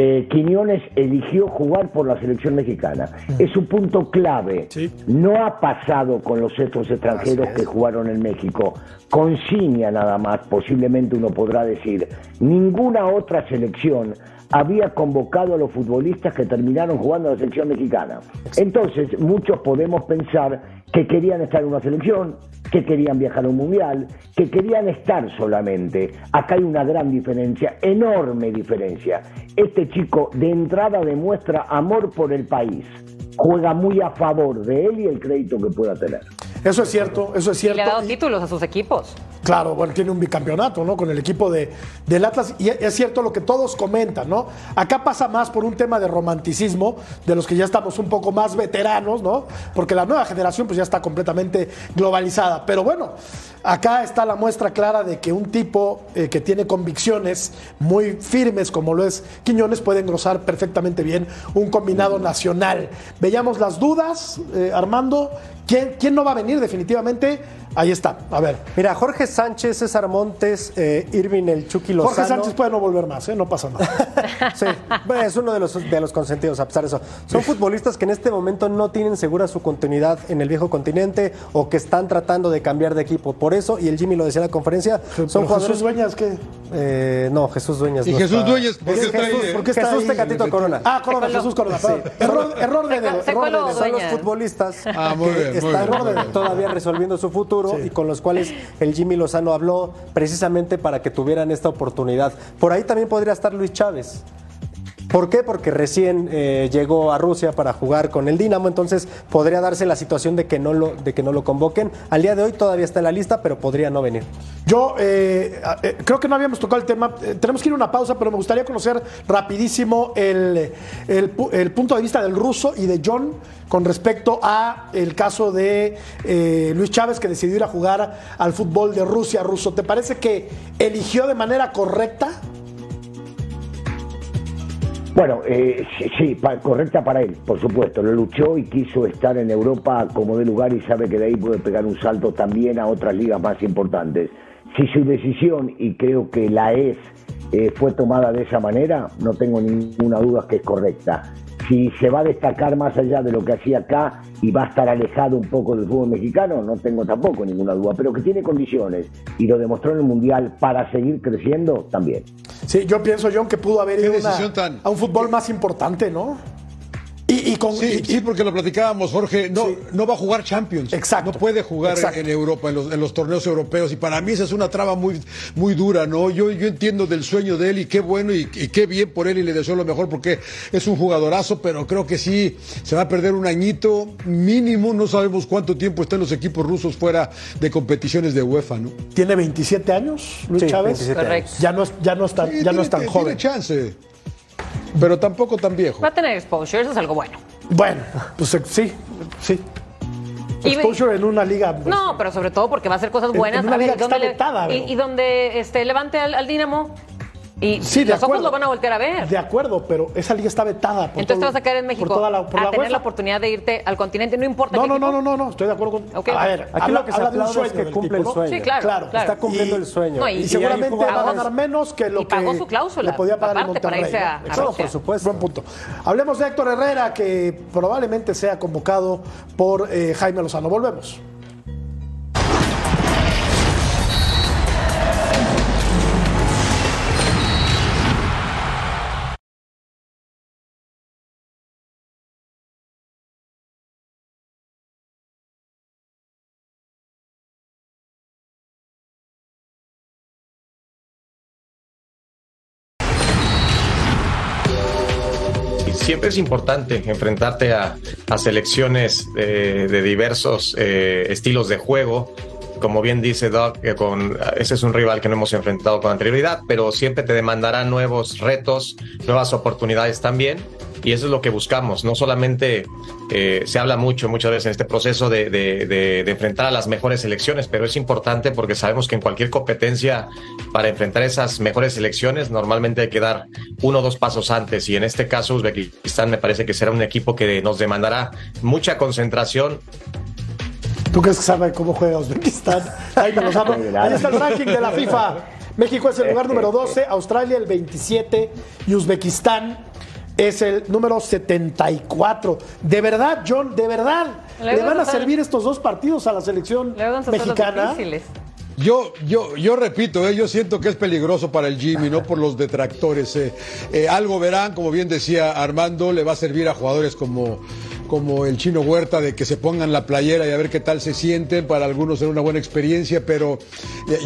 [SPEAKER 5] Eh, Quiñones eligió jugar por la selección mexicana. Es un punto clave. No ha pasado con los otros extranjeros que jugaron en México. Con Ciña nada más, posiblemente uno podrá decir. Ninguna otra selección había convocado a los futbolistas que terminaron jugando en la selección mexicana. Entonces, muchos podemos pensar que querían estar en una selección, que querían viajar a un mundial, que querían estar solamente. Acá hay una gran diferencia, enorme diferencia. Este chico de entrada demuestra amor por el país, juega muy a favor de él y el crédito que pueda tener.
[SPEAKER 1] Eso es cierto, eso es cierto.
[SPEAKER 4] Y le ha dado títulos a sus equipos.
[SPEAKER 1] Claro, bueno, tiene un bicampeonato, ¿no? Con el equipo de, del Atlas. Y es cierto lo que todos comentan, ¿no? Acá pasa más por un tema de romanticismo, de los que ya estamos un poco más veteranos, ¿no? Porque la nueva generación pues ya está completamente globalizada. Pero bueno, acá está la muestra clara de que un tipo eh, que tiene convicciones muy firmes, como lo es Quiñones, puede engrosar perfectamente bien un combinado nacional. Veíamos las dudas, eh, Armando. ¿Quién, ¿Quién no va a venir definitivamente? Ahí está, a ver.
[SPEAKER 7] Mira, Jorge Sánchez, César Montes, eh, Irving el Chucky Lozano.
[SPEAKER 1] Jorge Sánchez puede no volver más, ¿eh? no pasa nada. [laughs]
[SPEAKER 7] sí, bueno, es uno de los, de los consentidos, a pesar de eso. Son futbolistas que en este momento no tienen segura su continuidad en el viejo continente o que están tratando de cambiar de equipo. Por eso, y el Jimmy lo decía en la conferencia, son jugadores...
[SPEAKER 1] Jesús Dueñas, ¿qué?
[SPEAKER 7] Eh, no, Jesús Dueñas
[SPEAKER 6] ¿Y
[SPEAKER 7] no
[SPEAKER 6] Jesús
[SPEAKER 7] está.
[SPEAKER 6] Dueñas por qué
[SPEAKER 7] Es
[SPEAKER 6] está ahí?
[SPEAKER 7] Jesús,
[SPEAKER 6] ¿Por
[SPEAKER 1] qué está
[SPEAKER 7] Jesús
[SPEAKER 1] ahí?
[SPEAKER 7] Tecatito Corona.
[SPEAKER 1] Ah, Corona. Jesús Corona. perdón. Error, error de dedo. error de dedo.
[SPEAKER 7] son los futbolistas
[SPEAKER 6] Ah, muy
[SPEAKER 7] que
[SPEAKER 6] muy
[SPEAKER 7] están
[SPEAKER 6] bien.
[SPEAKER 7] todavía resolviendo su futuro y con los cuales el Jimmy Lozano habló precisamente para que tuvieran esta oportunidad. Por ahí también podría estar Luis Chávez. ¿Por qué? Porque recién eh, llegó a Rusia para jugar con el Dinamo, entonces podría darse la situación de que no lo de que no lo convoquen. Al día de hoy todavía está en la lista, pero podría no venir.
[SPEAKER 1] Yo eh, eh, creo que no habíamos tocado el tema. Tenemos que ir a una pausa, pero me gustaría conocer rapidísimo el, el pu- el punto de vista del ruso y de John con respecto a el caso de Luis Chávez que decidió ir a jugar al fútbol de Rusia. Ruso, ¿te parece que eligió de manera correcta?
[SPEAKER 5] Bueno, eh, sí, pa- correcta para él, por supuesto. Lo luchó y quiso estar en Europa como de lugar y sabe que de ahí puede pegar un salto también a otras ligas más importantes. Si su decisión, y creo que la es, eh, fue tomada de esa manera, no tengo ninguna duda que es correcta. Si se va a destacar más allá de lo que hacía acá y va a estar alejado un poco del fútbol mexicano, no tengo tampoco ninguna duda, pero que tiene condiciones y lo demostró en el Mundial para seguir creciendo también.
[SPEAKER 1] Sí, yo pienso, John, que pudo haber ido una-
[SPEAKER 6] tan-
[SPEAKER 1] a un fútbol más importante, ¿no? Y, y con,
[SPEAKER 6] Sí,
[SPEAKER 1] y-
[SPEAKER 6] sí, porque lo platicábamos, Jorge. No,
[SPEAKER 1] Sí.
[SPEAKER 6] no va a jugar Champions.
[SPEAKER 1] Exacto.
[SPEAKER 6] No puede jugar
[SPEAKER 1] Exacto.
[SPEAKER 6] en Europa, en los, en los torneos europeos. Y para mí esa es una traba muy, muy dura, ¿no? Yo, yo entiendo del sueño de él y qué bueno y, y qué bien por él y le deseo lo mejor porque es un jugadorazo, pero creo que sí se va a perder un añito mínimo. No sabemos cuánto tiempo están los equipos rusos fuera de competiciones de UEFA, ¿no?
[SPEAKER 1] tiene 27 años, Luis
[SPEAKER 7] Sí,
[SPEAKER 1] Chávez.
[SPEAKER 7] 27
[SPEAKER 4] Correcto.
[SPEAKER 1] Ya no es, ya no es tan,
[SPEAKER 6] Sí,
[SPEAKER 1] ya no
[SPEAKER 6] tiene-
[SPEAKER 1] es tan
[SPEAKER 6] tiene
[SPEAKER 1] joven.
[SPEAKER 6] chance. Pero tampoco tan viejo.
[SPEAKER 4] Va a tener exposure, eso es algo bueno.
[SPEAKER 1] Bueno, pues eh, sí, sí. Exposure en una liga. pues,
[SPEAKER 4] No, pero sobre todo porque va a hacer cosas
[SPEAKER 1] En-
[SPEAKER 4] buenas.
[SPEAKER 1] en una
[SPEAKER 4] A ver,
[SPEAKER 1] liga que está
[SPEAKER 4] le-
[SPEAKER 1] vetada,
[SPEAKER 4] y, y donde este, levante al, al Dinamo y
[SPEAKER 1] Sí,
[SPEAKER 4] los
[SPEAKER 1] acuerdo.
[SPEAKER 4] ojos lo van a voltear a ver.
[SPEAKER 1] De acuerdo, pero esa liga está vetada. Por
[SPEAKER 4] Entonces te vas a caer en México
[SPEAKER 1] Por toda la, por
[SPEAKER 4] a
[SPEAKER 1] la
[SPEAKER 4] tener
[SPEAKER 1] UEFA.
[SPEAKER 4] la oportunidad de irte al continente, no importa
[SPEAKER 1] No,
[SPEAKER 4] qué
[SPEAKER 1] no, no,
[SPEAKER 4] equipo.
[SPEAKER 1] no, no, no, estoy de acuerdo con. A ver,
[SPEAKER 7] Aquí
[SPEAKER 1] habla,
[SPEAKER 7] lo que se
[SPEAKER 1] habla de un
[SPEAKER 7] aplaude es
[SPEAKER 1] sueño
[SPEAKER 7] que cumple
[SPEAKER 1] tipo,
[SPEAKER 7] el sueño.
[SPEAKER 4] Sí, claro,
[SPEAKER 1] Claro,
[SPEAKER 4] claro.
[SPEAKER 7] Está cumpliendo
[SPEAKER 1] Y-
[SPEAKER 7] el sueño.
[SPEAKER 4] No, y-
[SPEAKER 1] Y,
[SPEAKER 4] y
[SPEAKER 1] seguramente va a ganar menos que lo
[SPEAKER 4] y pagó
[SPEAKER 1] que
[SPEAKER 4] su cláusula,
[SPEAKER 1] le podía pagar en
[SPEAKER 4] aparte, para
[SPEAKER 1] Monterrey.
[SPEAKER 4] irse a-
[SPEAKER 1] ¿no?
[SPEAKER 4] a
[SPEAKER 1] No,
[SPEAKER 4] Rusia.
[SPEAKER 1] por supuesto. Buen punto. Hablemos de Héctor Herrera, que probablemente sea convocado por eh, Jaime Lozano. Volvemos.
[SPEAKER 3] Siempre es importante enfrentarte a, selecciones eh, de diversos eh, estilos de juego. Como bien dice Doc, que con, ese es un rival que no hemos enfrentado con anterioridad, pero siempre te demandará nuevos retos, nuevas oportunidades también. Y eso es lo que buscamos. No solamente eh, se habla mucho muchas veces en este proceso de, de, de, de, enfrentar a las mejores selecciones, pero es importante porque sabemos que en cualquier competencia para enfrentar esas mejores selecciones normalmente hay que dar uno o dos pasos antes y en este caso Uzbekistán me parece que será un equipo que nos demandará mucha concentración
[SPEAKER 1] ¿Tú crees que sabe cómo juega Uzbekistán? [laughs] Ahí me lo sabe. Ahí está el ranking de la FIFA. México es el lugar número 12, Australia el 27 y Uzbekistán es el número 74. De verdad, John, de verdad, ¿le, ¿le van a servir estos dos partidos a la selección mexicana?
[SPEAKER 6] Yo, yo, yo repito, eh, yo siento que es peligroso para el Jimmy, no por los detractores. Eh. Eh, algo verán, como bien decía Armando, le va a servir a jugadores como como el chino Huerta de que se pongan la playera y a ver qué tal se sienten. Para algunos será una buena experiencia, pero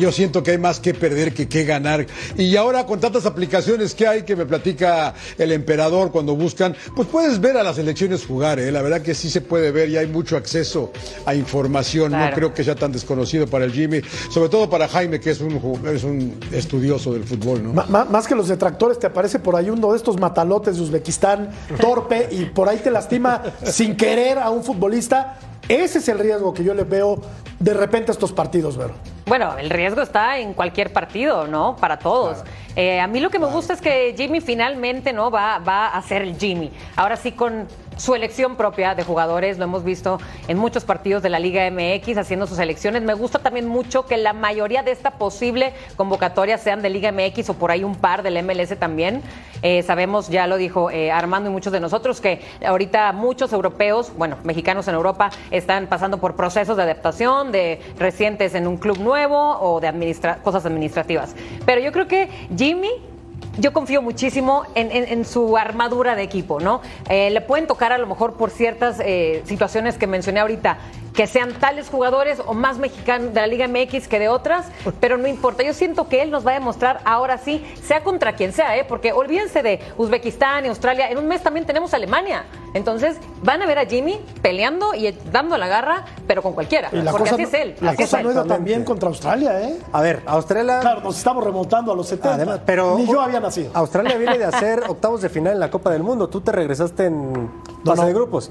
[SPEAKER 6] yo siento que hay más que perder que que ganar. Y ahora con tantas aplicaciones que hay que me platica el emperador cuando buscan, pues puedes ver a las elecciones jugar. ¿eh? La verdad que sí se puede ver y hay mucho acceso a información. Claro. No creo que sea tan desconocido para el Jimmy, sobre todo para Jaime, que es un, es un estudioso del fútbol. ¿no?
[SPEAKER 1] M más que los detractores, te aparece por ahí uno de estos matalotes de Uzbekistán, [laughs] torpe, y por ahí te lastima [laughs] sin querer a un futbolista. Ese es el riesgo que yo le veo de repente a estos partidos, Vero.
[SPEAKER 4] Bueno, el riesgo está en cualquier partido, ¿no? Para todos. Claro. Eh, a mí lo que me gusta es que Jimmy finalmente no va, va a ser el Jimmy. Ahora sí con su elección propia de jugadores, lo hemos visto en muchos partidos de la Liga MX haciendo sus elecciones. Me gusta también mucho que la mayoría de esta posible convocatoria sean de Liga MX o por ahí un par del MLS también. Eh, sabemos, ya lo dijo eh, Armando y muchos de nosotros, que ahorita muchos europeos, bueno, mexicanos en Europa, están pasando por procesos de adaptación, de recientes en un club nuevo o de administra cosas administrativas. Pero yo creo que Jimmy yo confío muchísimo en, en, en, su armadura de equipo, ¿no? Eh, le pueden tocar a lo mejor por ciertas eh, situaciones que mencioné ahorita, que sean tales jugadores o más mexicanos de la Liga MX que de otras, pero no importa. Yo siento que él nos va a demostrar ahora sí, sea contra quien sea, ¿eh? porque olvídense de Uzbekistán y Australia, en un mes también tenemos Alemania. Entonces van a ver a Jimmy peleando y dando la garra, pero con cualquiera, porque así
[SPEAKER 1] no,
[SPEAKER 4] es él.
[SPEAKER 1] La
[SPEAKER 4] así
[SPEAKER 1] cosa
[SPEAKER 4] es
[SPEAKER 1] no ha ido tan bien contra Australia, ¿eh?
[SPEAKER 7] A ver, Australia.
[SPEAKER 1] Claro, nos estamos remontando a los 70. Además, pero Ni yo había nacido.
[SPEAKER 7] Australia viene de hacer [laughs] octavos de final en la Copa del Mundo. Tú te regresaste en fase no, no. de grupos.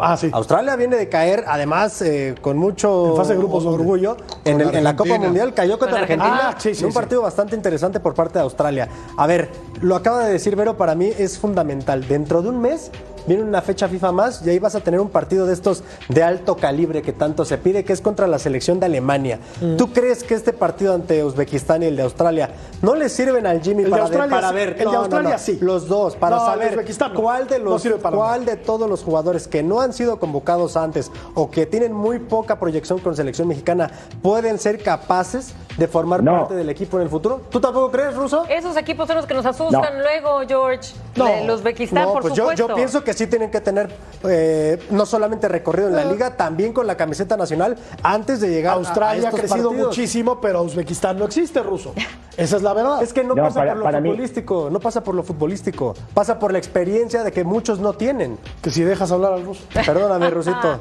[SPEAKER 1] Ah, sí.
[SPEAKER 7] Australia viene de caer, además, eh, con mucho
[SPEAKER 1] en fase de grupos,
[SPEAKER 7] orgullo. En, el, en, la Copa Mundial cayó contra Argentina.
[SPEAKER 1] Ah, sí, sí,
[SPEAKER 7] un partido bastante interesante por parte de Australia. A ver, lo acaba de decir Vero, para mí es fundamental. Dentro de un mes viene una fecha FIFA más y ahí vas a tener un partido de estos de alto calibre que tanto se pide, que es contra la selección de Alemania. Mm. ¿Tú crees que este partido ante Uzbekistán y el de Australia no le sirven al Jimmy
[SPEAKER 1] el
[SPEAKER 7] para,
[SPEAKER 1] de
[SPEAKER 7] para ver?
[SPEAKER 1] El
[SPEAKER 7] no,
[SPEAKER 1] de Australia
[SPEAKER 7] no, no.
[SPEAKER 1] sí.
[SPEAKER 7] Los dos, para saber
[SPEAKER 1] de
[SPEAKER 7] cuál de los
[SPEAKER 1] no
[SPEAKER 7] cuál de todos los jugadores que no han sido convocados antes o que tienen muy poca proyección con selección mexicana pueden ser capaces de formar parte del equipo en el futuro. ¿Tú tampoco crees, Ruso?
[SPEAKER 4] Esos equipos son los que nos asustan luego, George.
[SPEAKER 7] No,
[SPEAKER 4] los Uzbekistán, por
[SPEAKER 7] pues
[SPEAKER 4] supuesto.
[SPEAKER 7] Yo, yo pienso que sí tienen que tener eh, no solamente recorrido en la liga, también con la camiseta nacional antes de llegar
[SPEAKER 1] Australia
[SPEAKER 7] a, a
[SPEAKER 1] ha crecido
[SPEAKER 7] partidos.
[SPEAKER 1] muchísimo, pero Uzbekistán no existe, ruso. Esa es la verdad.
[SPEAKER 7] Es que no,
[SPEAKER 5] No,
[SPEAKER 7] pasa
[SPEAKER 5] para-
[SPEAKER 7] por lo
[SPEAKER 5] para mí-
[SPEAKER 7] futbolístico, no pasa por lo futbolístico, pasa por la experiencia de que muchos no tienen.
[SPEAKER 1] Que si dejas hablar al ruso.
[SPEAKER 7] Perdóname, [laughs] Rusito.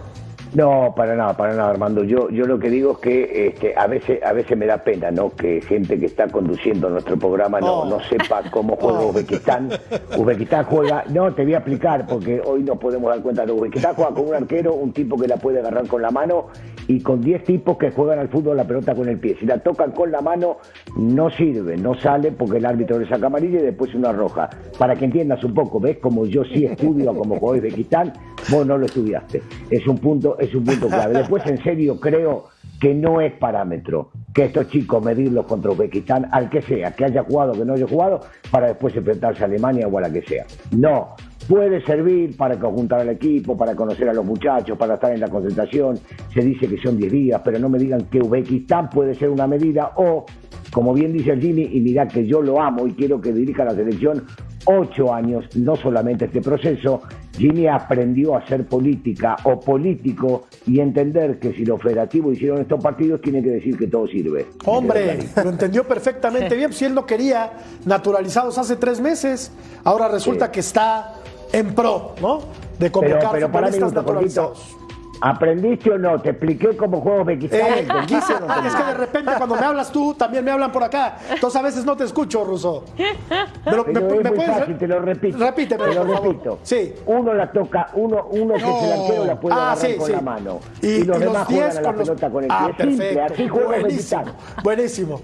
[SPEAKER 5] No, para nada, para nada, Armando. Yo, yo lo que digo es que este, a veces, a veces me da pena, ¿no? Que gente que está conduciendo nuestro programa no,
[SPEAKER 1] Oh.
[SPEAKER 5] no sepa cómo juega
[SPEAKER 1] Oh.
[SPEAKER 5] Uzbekistán. Uzbekistán juega, no, te voy a explicar, porque hoy nos podemos dar cuenta de Uzbekistán juega con un arquero, un tipo que la puede agarrar con la mano y con 10 tipos que juegan al fútbol la pelota con el pie. Si la tocan con la mano, no sirve, no sale porque el árbitro le saca amarilla y después una roja. Para que entiendas un poco, ¿ves? Como yo sí estudio a cómo juega Uzbekistán, vos no lo estudiaste. Es un punto, es un punto clave. Después, en serio, creo que no es parámetro que estos chicos medirlos contra Uzbekistán, al que sea, que haya jugado, que no haya jugado, para después enfrentarse a Alemania o a la que sea. No, puede servir para conjuntar al equipo, para conocer a los muchachos, para estar en la concentración. Se dice que son 10 días, pero no me digan que Uzbekistán puede ser una medida o, como bien dice el Jimmy, y mirá que yo lo amo y quiero que dirija la selección ocho años, no solamente este proceso, Jimmy aprendió a ser política o político y entender que si los federativos hicieron estos partidos, tiene que decir que todo sirve.
[SPEAKER 1] Hombre, lo entendió perfectamente [laughs] bien. Si él no quería naturalizados hace tres meses, ahora resulta
[SPEAKER 5] Sí.
[SPEAKER 1] que está en pro, ¿no? De
[SPEAKER 5] Pero,
[SPEAKER 1] convocar
[SPEAKER 5] pero para
[SPEAKER 1] futbolistas
[SPEAKER 5] minuto, Jorgito,
[SPEAKER 1] naturalizados.
[SPEAKER 5] ¿Aprendiste o no? Te expliqué cómo juega Uzbekistán.
[SPEAKER 1] Eh,
[SPEAKER 5] ¿entendiste
[SPEAKER 1] quise-
[SPEAKER 5] o no [laughs]
[SPEAKER 1] es que de repente cuando me hablas tú, también me hablan por acá. Entonces a veces no te escucho, Ruso. ¿Me, lo-
[SPEAKER 5] Pero
[SPEAKER 1] me-
[SPEAKER 5] es
[SPEAKER 1] me
[SPEAKER 5] muy
[SPEAKER 1] puedes-
[SPEAKER 5] fácil, te lo repito.
[SPEAKER 1] Repíteme,
[SPEAKER 5] te lo
[SPEAKER 1] por favor.
[SPEAKER 5] repito.
[SPEAKER 1] Sí.
[SPEAKER 5] Uno la toca, uno, uno que es el arquero la puede
[SPEAKER 1] Ah,
[SPEAKER 5] agarrar
[SPEAKER 1] sí,
[SPEAKER 5] con
[SPEAKER 1] sí.
[SPEAKER 5] la mano.
[SPEAKER 1] Y,
[SPEAKER 5] Y, los
[SPEAKER 1] y
[SPEAKER 5] demás juegan a la
[SPEAKER 1] los-
[SPEAKER 5] pelota con el
[SPEAKER 1] Ah,
[SPEAKER 5] pie. Simple,
[SPEAKER 1] perfecto.
[SPEAKER 5] así juega
[SPEAKER 1] Buenísimo. Buenísimo.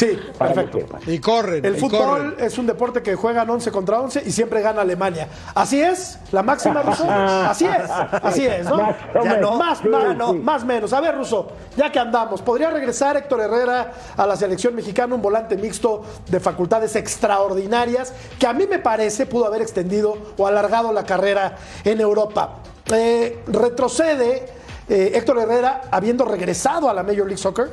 [SPEAKER 1] Sí,
[SPEAKER 5] Para
[SPEAKER 1] perfecto.
[SPEAKER 6] Y corren.
[SPEAKER 1] El
[SPEAKER 6] y
[SPEAKER 1] fútbol
[SPEAKER 6] corren.
[SPEAKER 1] es un deporte que juegan 11 contra 11 y siempre gana Alemania. Así es, la máxima Ruso. [laughs] Así es, así es, ¿no?
[SPEAKER 5] Más
[SPEAKER 1] Ya no, más,
[SPEAKER 5] Sí,
[SPEAKER 1] más, no,
[SPEAKER 5] sí.
[SPEAKER 1] más menos. A ver, Ruso, ya que andamos, ¿podría regresar Héctor Herrera a la selección mexicana, un volante mixto de facultades extraordinarias que a mí me parece pudo haber extendido o alargado la carrera en Europa? Eh, retrocede eh, Héctor Herrera habiendo regresado a la Major League Soccer.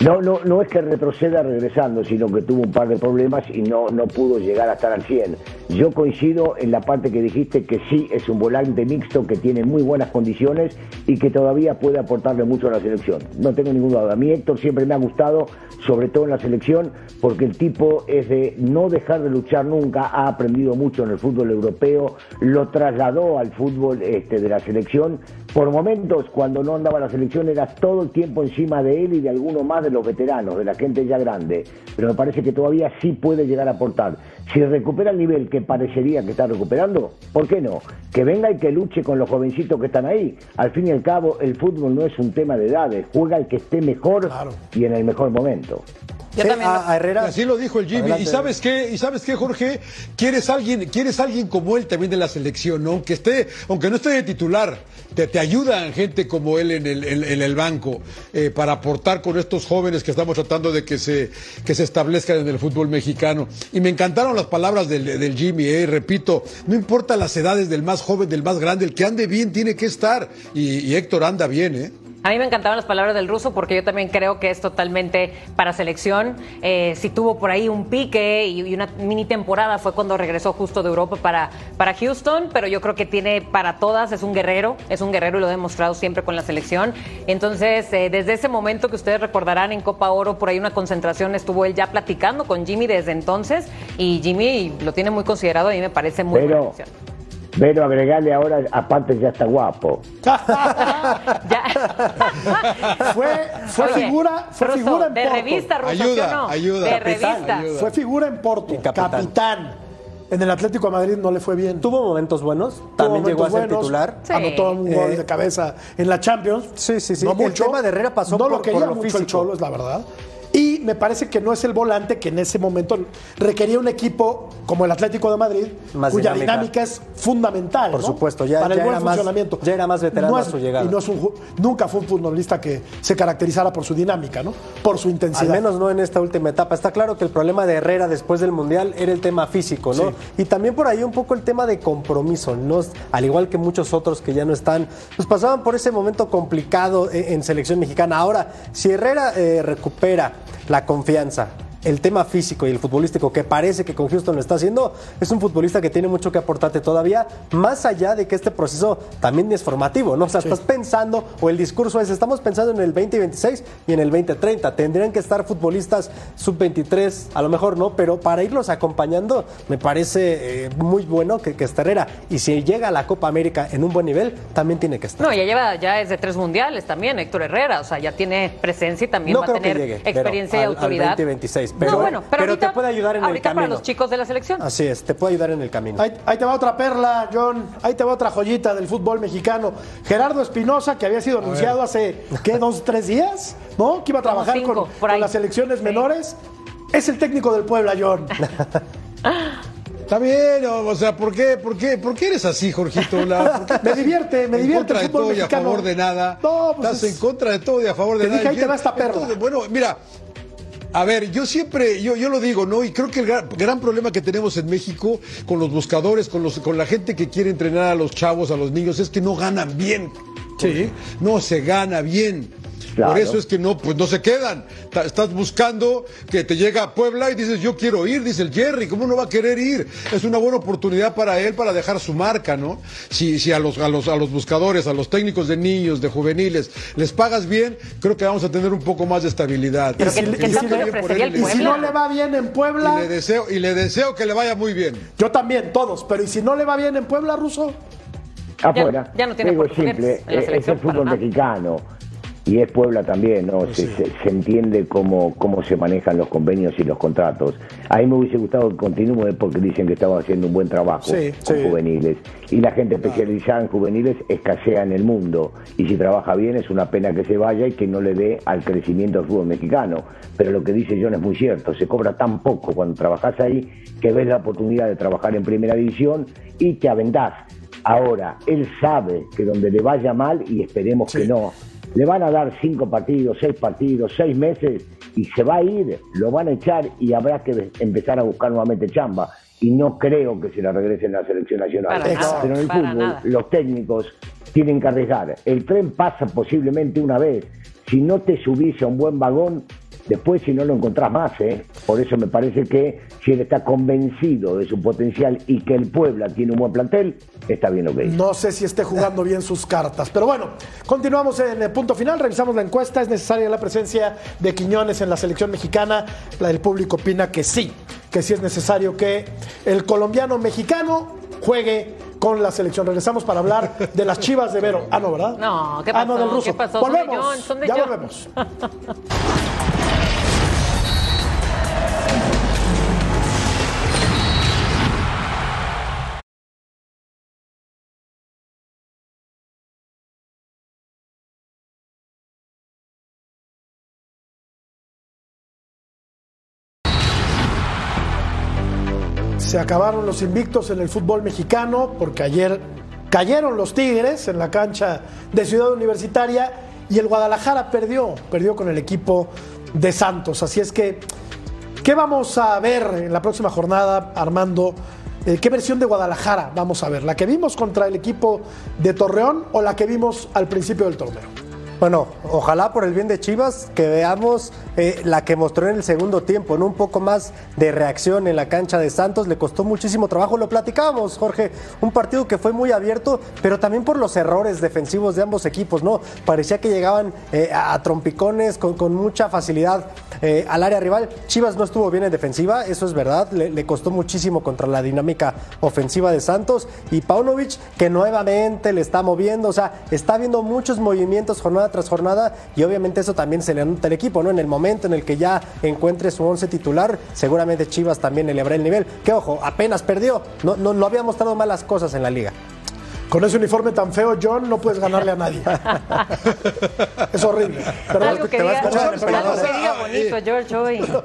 [SPEAKER 5] No, no, no es que retroceda regresando, sino que tuvo un par de problemas y no, no pudo llegar a estar al 100. Yo coincido en la parte que dijiste que sí es un volante mixto que tiene muy buenas condiciones y que todavía puede aportarle mucho a la selección. No tengo ninguna duda. A mí Héctor siempre me ha gustado, sobre todo en la selección, porque el tipo es de no dejar de luchar nunca, ha aprendido mucho en el fútbol europeo, lo trasladó al fútbol este, de la selección. Por momentos, cuando no andaba la selección, era todo el tiempo encima de él y de alguno más de los veteranos, de la gente ya grande. Pero me parece que todavía sí puede llegar a aportar. Si recupera el nivel que parecería que está recuperando, ¿por qué no? Que venga y que luche con los jovencitos que están ahí. Al fin y al cabo, el fútbol no es un tema de edades, juega el que esté mejor
[SPEAKER 1] Claro.
[SPEAKER 5] y en el mejor momento.
[SPEAKER 4] Yo
[SPEAKER 7] Sí,
[SPEAKER 4] también.
[SPEAKER 7] a, a Herrera.
[SPEAKER 6] Así lo dijo el Jimmy.
[SPEAKER 7] Adelante.
[SPEAKER 6] ¿Y sabes qué? ¿Y sabes qué, Jorge? Quieres alguien, quieres alguien como él también de la selección, ¿no? Aunque esté, aunque no esté de titular, te, te ayudan gente como él en el, en- en el banco eh, para aportar con estos jóvenes que estamos tratando de que se, que se establezcan en el fútbol mexicano. Y me encantaron las palabras del, del Jimmy, eh, repito, no importa las edades del más joven, del más grande, el que ande bien tiene que estar. Y, y Héctor anda bien, ¿eh?
[SPEAKER 4] A mí me encantaban las palabras del ruso porque yo también creo que es totalmente para selección. Eh, si tuvo por ahí un pique y, y una mini temporada fue cuando regresó justo de Europa para, para Houston, pero yo creo que tiene para todas, es un guerrero, es un guerrero y lo ha demostrado siempre con la selección. Entonces, eh, desde ese momento que ustedes recordarán en Copa Oro, por ahí una concentración, estuvo él ya platicando con Jimmy desde entonces y Jimmy lo tiene muy considerado y me parece muy buena
[SPEAKER 5] Pero,
[SPEAKER 4] elección.
[SPEAKER 5] Pero agregarle ahora, aparte ya está guapo. [laughs]
[SPEAKER 4] Ya.
[SPEAKER 1] Fue, fue
[SPEAKER 4] Oye,
[SPEAKER 1] figura, fue
[SPEAKER 4] Russo,
[SPEAKER 1] figura en
[SPEAKER 4] de
[SPEAKER 1] Porto.
[SPEAKER 4] revista, Russo,
[SPEAKER 6] Ayuda,
[SPEAKER 4] ¿sí o no?
[SPEAKER 6] ayuda.
[SPEAKER 4] De
[SPEAKER 6] Capitán,
[SPEAKER 4] revista.
[SPEAKER 6] ayuda.
[SPEAKER 1] Fue figura en Porto,
[SPEAKER 7] capitán.
[SPEAKER 1] capitán. En el Atlético de Madrid no le fue bien.
[SPEAKER 7] Tuvo momentos buenos, también llegó a ser
[SPEAKER 1] buenos,
[SPEAKER 7] titular.
[SPEAKER 4] Sí.
[SPEAKER 1] Anotó un gol
[SPEAKER 7] Eh,
[SPEAKER 1] de cabeza en la Champions.
[SPEAKER 7] Sí, sí, sí.
[SPEAKER 1] No
[SPEAKER 7] El
[SPEAKER 1] mucho.
[SPEAKER 7] tema de Herrera pasó
[SPEAKER 1] no
[SPEAKER 7] por-
[SPEAKER 1] lo quería
[SPEAKER 7] por lo
[SPEAKER 1] mucho el. Cholo, es la verdad. Y me parece que no es el volante que en ese momento requería un equipo como el Atlético de Madrid,
[SPEAKER 7] Más
[SPEAKER 1] cuya
[SPEAKER 7] dinámica.
[SPEAKER 1] dinámica es fundamental.
[SPEAKER 7] Por
[SPEAKER 1] ¿no?
[SPEAKER 7] supuesto, ya-
[SPEAKER 1] para el buen
[SPEAKER 7] era más-
[SPEAKER 1] funcionamiento.
[SPEAKER 7] ya era más veterano
[SPEAKER 1] No
[SPEAKER 7] a su llegada.
[SPEAKER 1] Y no es un nunca fue un futbolista que se caracterizara por su dinámica, ¿no? Por su
[SPEAKER 7] Al
[SPEAKER 1] intensidad.
[SPEAKER 7] menos no en esta última etapa. Está claro que el problema de Herrera después del Mundial era el tema físico, ¿no? Y también por ahí un poco el tema de compromiso, ¿no? Al igual que muchos otros que ya no están, pues pasaban por ese momento complicado en, en selección mexicana. Ahora, si Herrera eh, recupera la confianza, el tema físico y el futbolístico que parece que con Houston lo está haciendo, es un futbolista que tiene mucho que aportarte todavía, más allá de que este proceso también es formativo, ¿no? O sea, estás pensando, o el discurso es, estamos pensando en el 2026 y en el 2030. Tendrían que estar futbolistas sub-23, a lo mejor no, pero para irlos acompañando, me parece eh, muy bueno que, que esté Herrera. Y si llega a la Copa América en un buen nivel, también tiene que estar.
[SPEAKER 4] No, ya lleva, ya es de tres mundiales también, Héctor Herrera, o sea, ya tiene presencia y también
[SPEAKER 7] no
[SPEAKER 4] va a tener
[SPEAKER 7] llegue,
[SPEAKER 4] experiencia y
[SPEAKER 7] autoridad. Al 2026 pero,
[SPEAKER 4] bueno, pero,
[SPEAKER 7] te puede ayudar en el
[SPEAKER 4] camino. para los chicos de la selección.
[SPEAKER 7] Así es, te puede ayudar en el camino.
[SPEAKER 1] Ahí, te va otra perla, John. Ahí te va otra joyita del fútbol mexicano. Gerardo Espinosa, que había sido anunciado hace, ¿qué? [laughs] ¿Dos, tres días? ¿No? Que iba a trabajar con, con, las selecciones menores. Es el técnico del Puebla, John. [laughs]
[SPEAKER 6] Está bien, o, sea, ¿por qué, por qué, por qué eres así, Jorgito? [laughs]
[SPEAKER 1] Me divierte, me divierte.
[SPEAKER 6] En
[SPEAKER 1] el fútbol
[SPEAKER 6] mexicano. y a favor nada.
[SPEAKER 1] No, pues
[SPEAKER 6] Estás en contra de todo y a favor de nada.
[SPEAKER 1] Dije, ahí te va esta perla.
[SPEAKER 6] Bueno, mira, a ver, yo siempre, yo, yo lo digo, ¿no? Y creo que el gran, gran problema que tenemos en México con los buscadores, con, los, con la gente que quiere entrenar a los chavos, a los niños, es que no ganan bien. Sí. No se gana bien.
[SPEAKER 5] Claro.
[SPEAKER 6] Por eso es que no, pues no se quedan. Ta- Estás buscando que te llega a Puebla y dices, yo quiero ir, dice el Jerry, ¿cómo no va a querer ir? Es una buena oportunidad para él para dejar su marca, ¿no? Si, si a los, a los, a los buscadores, a los técnicos de niños, de juveniles, les pagas bien, creo que vamos a tener un poco más de estabilidad.
[SPEAKER 4] Pero ¿qué-
[SPEAKER 6] Porque
[SPEAKER 4] qué
[SPEAKER 6] yo
[SPEAKER 4] tanto le
[SPEAKER 6] también por
[SPEAKER 4] ofrecería
[SPEAKER 6] él
[SPEAKER 4] el
[SPEAKER 1] Y si no le va bien en
[SPEAKER 6] y
[SPEAKER 1] Puebla,
[SPEAKER 6] le deseo y le deseo que le vaya muy bien.
[SPEAKER 1] yo también, todos. Pero ¿y si no le va bien en Puebla, Ruso?
[SPEAKER 5] afuera.
[SPEAKER 4] ya no tiene
[SPEAKER 5] Digo, simple, eh, es el fútbol
[SPEAKER 4] nada.
[SPEAKER 5] mexicano. Y es Puebla también, ¿no? Se, se- se entiende cómo, cómo se manejan los convenios y los contratos. A mí me hubiese gustado que continúe porque dicen que estaba haciendo un buen trabajo
[SPEAKER 1] Sí,
[SPEAKER 5] con
[SPEAKER 7] sí.
[SPEAKER 5] juveniles. Y la gente especializada en juveniles escasea en el mundo. Y si trabaja bien es una pena que se vaya y que no le dé al crecimiento del fútbol mexicano. Pero lo que dice John es muy cierto. Se cobra tan poco cuando trabajas ahí que ves la oportunidad de trabajar en primera división y te aventás. Ahora, él sabe que donde le vaya mal, y esperemos que no, le van a dar cinco partidos, seis partidos, seis meses y se va a ir, lo van a echar y habrá que empezar a buscar nuevamente chamba. Y no creo que se la regresen a la selección nacional.
[SPEAKER 4] Para nada,
[SPEAKER 5] Pero en el fútbol,
[SPEAKER 4] nada.
[SPEAKER 5] los técnicos tienen que arriesgar. El tren pasa posiblemente una vez. Si no te subís a un buen vagón, después si no lo encontrás más. ¿eh? Por eso me parece que si él está convencido de su potencial y que el Puebla tiene un buen plantel, está bien lo que dice.
[SPEAKER 1] No sé si esté jugando bien sus cartas. Pero bueno, continuamos en el punto final. Revisamos la encuesta. ¿Es necesaria la presencia de Quiñones en la selección mexicana? La del público opina que sí, que sí es necesario que el colombiano mexicano juegue con la selección. Regresamos para hablar de las chivas de Vero. Ah, no, ¿verdad?
[SPEAKER 4] No, ¿qué
[SPEAKER 1] Ah, no,
[SPEAKER 4] pasó?
[SPEAKER 1] del ruso.
[SPEAKER 4] ¿Qué pasó? Son de
[SPEAKER 1] Volvemos.
[SPEAKER 4] John, son de
[SPEAKER 1] ya
[SPEAKER 4] John.
[SPEAKER 1] volvemos. [laughs] Se acabaron los invictos en el fútbol mexicano porque ayer cayeron los Tigres en la cancha de Ciudad Universitaria y el Guadalajara perdió, perdió con el equipo de Santos. Así es que, ¿qué vamos a ver en la próxima jornada, Armando? Eh, ¿Qué versión de Guadalajara vamos a ver? ¿La que vimos contra el equipo de Torreón o la que vimos al principio del torneo?
[SPEAKER 7] Bueno, ojalá por el bien de Chivas que veamos eh, la que mostró en el segundo tiempo, ¿no? Un poco más de reacción en la cancha de Santos. Le costó muchísimo trabajo, lo platicábamos, Jorge. Un partido que fue muy abierto, pero también por los errores defensivos de ambos equipos, ¿no? Parecía que llegaban eh, a, trompicones con, mucha facilidad eh, al área rival. Chivas no estuvo bien en defensiva, eso es verdad. Le, le costó muchísimo contra la dinámica ofensiva de Santos. Y Paunovic, que nuevamente le está moviendo, o sea, está viendo muchos movimientos jornada tras jornada y obviamente eso también se le nota al equipo, ¿no? En el momento en el que ya encuentre su once titular, seguramente Chivas también elevará el nivel. Que ojo, apenas perdió, no, no, no había mostrado malas cosas en la liga.
[SPEAKER 1] Con ese uniforme tan feo, John, no puedes ganarle a nadie. [laughs] es horrible. Perdón,
[SPEAKER 4] Algo que
[SPEAKER 7] te a
[SPEAKER 4] diga,
[SPEAKER 7] escuchar,
[SPEAKER 4] algo
[SPEAKER 7] perdón.
[SPEAKER 4] que diga bonito, George, hoy. [laughs]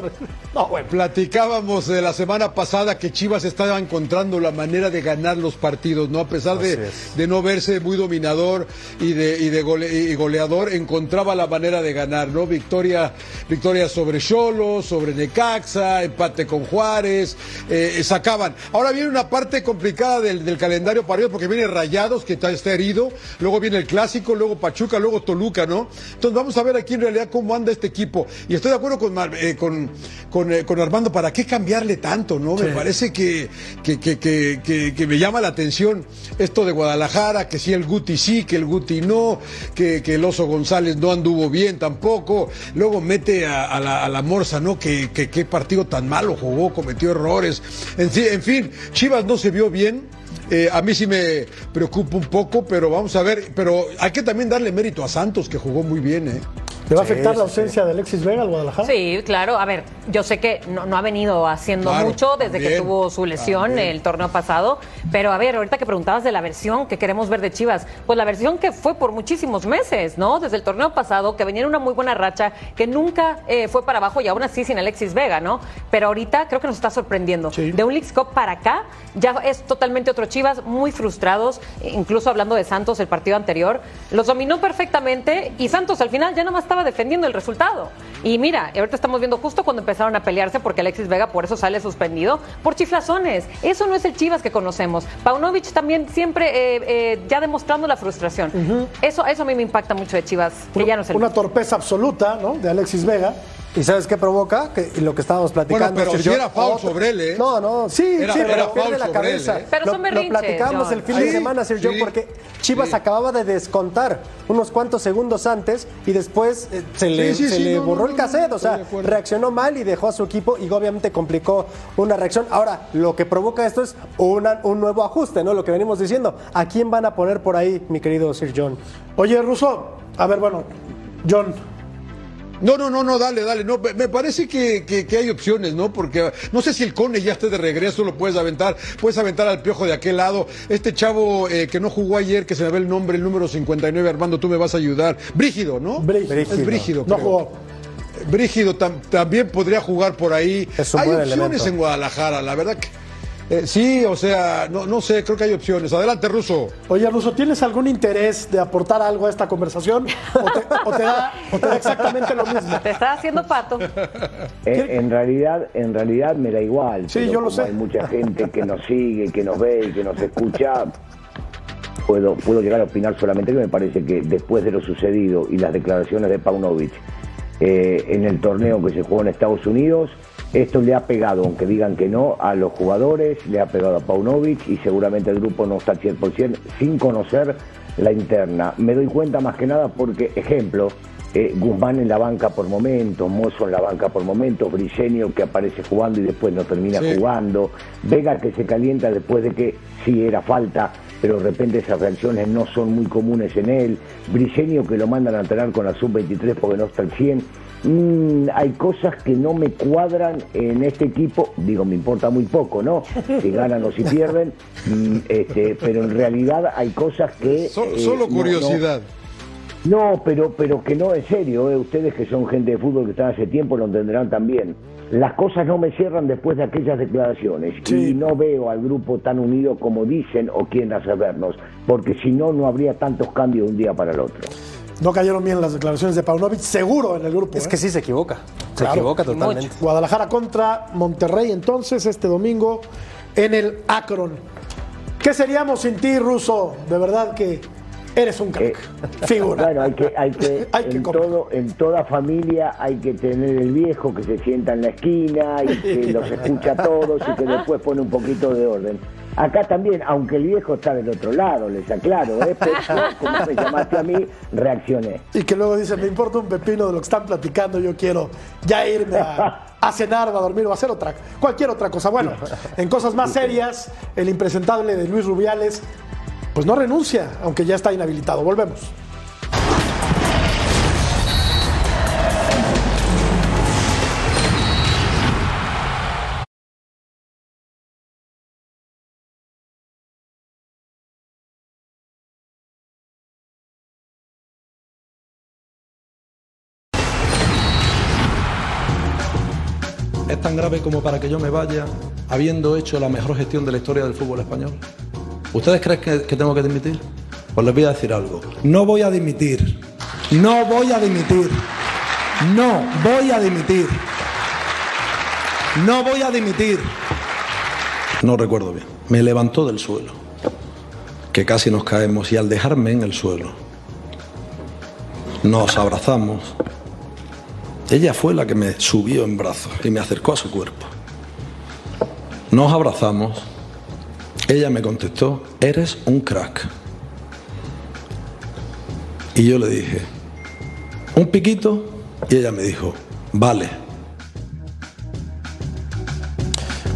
[SPEAKER 1] No, bueno.
[SPEAKER 6] Platicábamos de la semana pasada que Chivas estaba encontrando la manera de ganar los partidos, ¿no? A pesar de, no verse muy dominador y de, y de gole- y goleador, encontraba la manera de ganar, ¿no? Victoria, victoria sobre Cholo, sobre Necaxa, empate con Juárez, eh, sacaban. Ahora viene una parte complicada del, del calendario para ellos porque viene Rayados, que está, herido, luego viene el Clásico, luego Pachuca, luego Toluca, ¿no? Entonces vamos a ver aquí en realidad cómo anda este equipo. Y estoy de acuerdo con, eh, con, con, eh, con Armando, ¿para qué cambiarle tanto, no? Me parece que, que, que, que, que- que me llama la atención esto de Guadalajara, que sí el Guti sí, que el Guti no, que, que el Oso González no anduvo bien tampoco. Luego mete a, a la, a la Morsa, ¿no? Que, que qué partido tan malo jugó, cometió errores. En, en fin, Chivas no se vio bien. Eh, a mí sí me preocupa un poco, pero vamos a ver. Pero hay que también darle mérito a Santos, que jugó muy bien, ¿eh?
[SPEAKER 1] ¿Le va a afectar
[SPEAKER 7] Sí,
[SPEAKER 1] la
[SPEAKER 7] sí,
[SPEAKER 1] ausencia de Alexis Vega al Guadalajara?
[SPEAKER 4] Sí, claro. A ver, yo sé que no, no ha venido haciendo
[SPEAKER 6] Claro,
[SPEAKER 4] mucho desde que tuvo su lesión
[SPEAKER 6] también.
[SPEAKER 4] el torneo pasado. Pero a ver, ahorita que preguntabas de la versión que queremos ver de Chivas, pues la versión que fue por muchísimos meses, ¿no? Desde el torneo pasado, que venía en una muy buena racha, que nunca eh, fue para abajo y aún así sin Alexis Vega, ¿no? Pero ahorita creo que nos está sorprendiendo.
[SPEAKER 1] Sí.
[SPEAKER 4] De un Leagues Cup para acá, ya es totalmente otro Chivas, muy frustrados, incluso hablando de Santos el partido anterior. Los dominó perfectamente y Santos al final ya nomás estaba defendiendo el resultado. Y mira, ahorita estamos viendo justo cuando empezaron a pelearse porque Alexis Vega por eso sale suspendido, por chiflazones. Eso no es el Chivas que conocemos. Paunovic también siempre eh, eh, ya demostrando la frustración. eso, eso a mí me impacta mucho de Chivas, que ya no es el
[SPEAKER 1] Una torpeza absoluta, ¿no? De Alexis Vega.
[SPEAKER 7] ¿Y sabes qué provoca? Que, lo que estábamos platicando.
[SPEAKER 6] Bueno, pero si era foul sobre él, ¿eh?
[SPEAKER 7] No, no, sí,
[SPEAKER 6] Era-
[SPEAKER 7] sí,
[SPEAKER 6] era
[SPEAKER 7] pero pierde la cabeza.
[SPEAKER 6] él, ¿eh?
[SPEAKER 4] Pero
[SPEAKER 7] lo,
[SPEAKER 4] son
[SPEAKER 7] lo
[SPEAKER 4] berrinches,
[SPEAKER 7] platicamos
[SPEAKER 4] John.
[SPEAKER 7] el fin
[SPEAKER 6] Sí,
[SPEAKER 7] de semana, Sir John,
[SPEAKER 6] sí,
[SPEAKER 7] porque Chivas
[SPEAKER 6] sí.
[SPEAKER 7] acababa de descontar unos cuantos segundos antes y después eh, se le,
[SPEAKER 6] sí,
[SPEAKER 7] se
[SPEAKER 6] sí,
[SPEAKER 7] le
[SPEAKER 6] no,
[SPEAKER 7] borró
[SPEAKER 6] no,
[SPEAKER 7] el cassette,
[SPEAKER 6] no,
[SPEAKER 7] o sea, reaccionó mal y dejó a su equipo y obviamente complicó una reacción. Ahora, lo que provoca esto es una- un nuevo ajuste, ¿no? Lo que venimos diciendo. ¿A quién van a poner por ahí, mi querido Sir John?
[SPEAKER 1] Oye, Russo, a ver, bueno, John,
[SPEAKER 6] No, no, no, no, dale, dale. No, me parece que, que- que hay opciones, ¿no? Porque no sé si el Cone ya esté de regreso, lo puedes aventar. Puedes aventar al piojo de aquel lado. Este chavo eh, que no jugó ayer, que se me ve el nombre, el número 59, Armando, tú me vas a ayudar. Brígido, ¿no?
[SPEAKER 1] Brígido.
[SPEAKER 6] Es Brígido,
[SPEAKER 1] no jugó.
[SPEAKER 6] Brígido tam- también podría jugar por ahí.
[SPEAKER 7] Es un
[SPEAKER 6] hay
[SPEAKER 7] buen
[SPEAKER 6] opciones
[SPEAKER 7] elemento.
[SPEAKER 6] en Guadalajara, la verdad que. Eh, sí, o sea, no, no sé, creo que hay opciones. Adelante, Ruso.
[SPEAKER 1] Oye, Russo, ¿tienes algún interés de aportar algo a esta conversación? ¿O te, o te da, o te da exactamente lo mismo?
[SPEAKER 4] Te está haciendo pato.
[SPEAKER 5] Eh, en realidad, en realidad me da igual.
[SPEAKER 1] Sí, yo lo
[SPEAKER 5] como
[SPEAKER 1] sé.
[SPEAKER 5] Hay mucha gente que nos sigue, que nos ve y que nos escucha. Puedo, puedo llegar a opinar solamente que me parece que después de lo sucedido y las declaraciones de Paunovic eh, en el torneo que se jugó en Estados Unidos, esto le ha pegado, aunque digan que no, a los jugadores, le ha pegado a Paunovic y seguramente el grupo no está al 100% sin conocer la interna. Me doy cuenta más que nada porque, ejemplo, eh, Guzmán en la banca por momentos, Mozo en la banca por momentos, Briseño que aparece jugando y después no termina
[SPEAKER 6] Sí.
[SPEAKER 5] jugando, Vega que se calienta después de que sí era falta, pero de repente esas reacciones no son muy comunes en él, Briseño que lo mandan a entrenar con la sub-23 porque no está al 100. Mm, hay cosas que no me cuadran en este equipo, digo, me importa muy poco, ¿no? Si [laughs] ganan o si pierden, mm, este, pero en realidad hay cosas que...
[SPEAKER 6] So-
[SPEAKER 5] eh,
[SPEAKER 6] solo
[SPEAKER 5] no- no-
[SPEAKER 6] curiosidad.
[SPEAKER 5] no, pero, pero que no, en serio, eh, ustedes que son gente de fútbol que están hace tiempo lo entenderán también. Las cosas no me cierran después de aquellas declaraciones
[SPEAKER 1] Sí.
[SPEAKER 5] y no veo al grupo tan unido como dicen o quieren hacer vernos, porque si no, no habría tantos cambios de un día para el otro.
[SPEAKER 1] No cayeron bien las declaraciones de Paunovic, seguro en el grupo.
[SPEAKER 7] Es
[SPEAKER 1] ¿eh?
[SPEAKER 7] que sí se equivoca. Se
[SPEAKER 1] Claro,
[SPEAKER 7] equivoca totalmente.
[SPEAKER 1] mucho. Guadalajara contra Monterrey, entonces, este domingo en el Akron. ¿Qué seríamos sin ti, Ruso? De verdad que eres un crack. Figura.
[SPEAKER 5] Bueno, hay que, hay que, [laughs]
[SPEAKER 1] Hay que
[SPEAKER 5] en, todo, en toda familia hay que tener el viejo que se sienta en la esquina y que [laughs] los escucha a todos y que después pone un poquito de orden. Acá también, aunque el viejo está del otro lado, les aclaro, ¿eh? pero como me llamaste a mí, reaccioné.
[SPEAKER 1] Y que luego dice, me importa un pepino de lo que están platicando, yo quiero ya irme a, a cenar a dormir o a hacer otra, cualquier otra cosa. Bueno, en cosas más serias, el impresentable de Luis Rubiales, pues no renuncia, aunque ya está inhabilitado. Volvemos.
[SPEAKER 8] Tan grave como para que yo me vaya habiendo hecho la mejor gestión de la historia del fútbol español? ¿Ustedes creen que, que tengo que dimitir? Pues les voy a decir algo. No voy a dimitir. No voy a dimitir. No voy a dimitir. No voy a dimitir. No recuerdo bien. Me levantó del suelo. Que casi nos caemos y al dejarme en el suelo nos abrazamos. Ella fue la que me subió en brazos y me acercó a su cuerpo. Nos abrazamos. Ella me contestó, eres un crack. Y yo le dije, un piquito. Y ella me dijo, vale.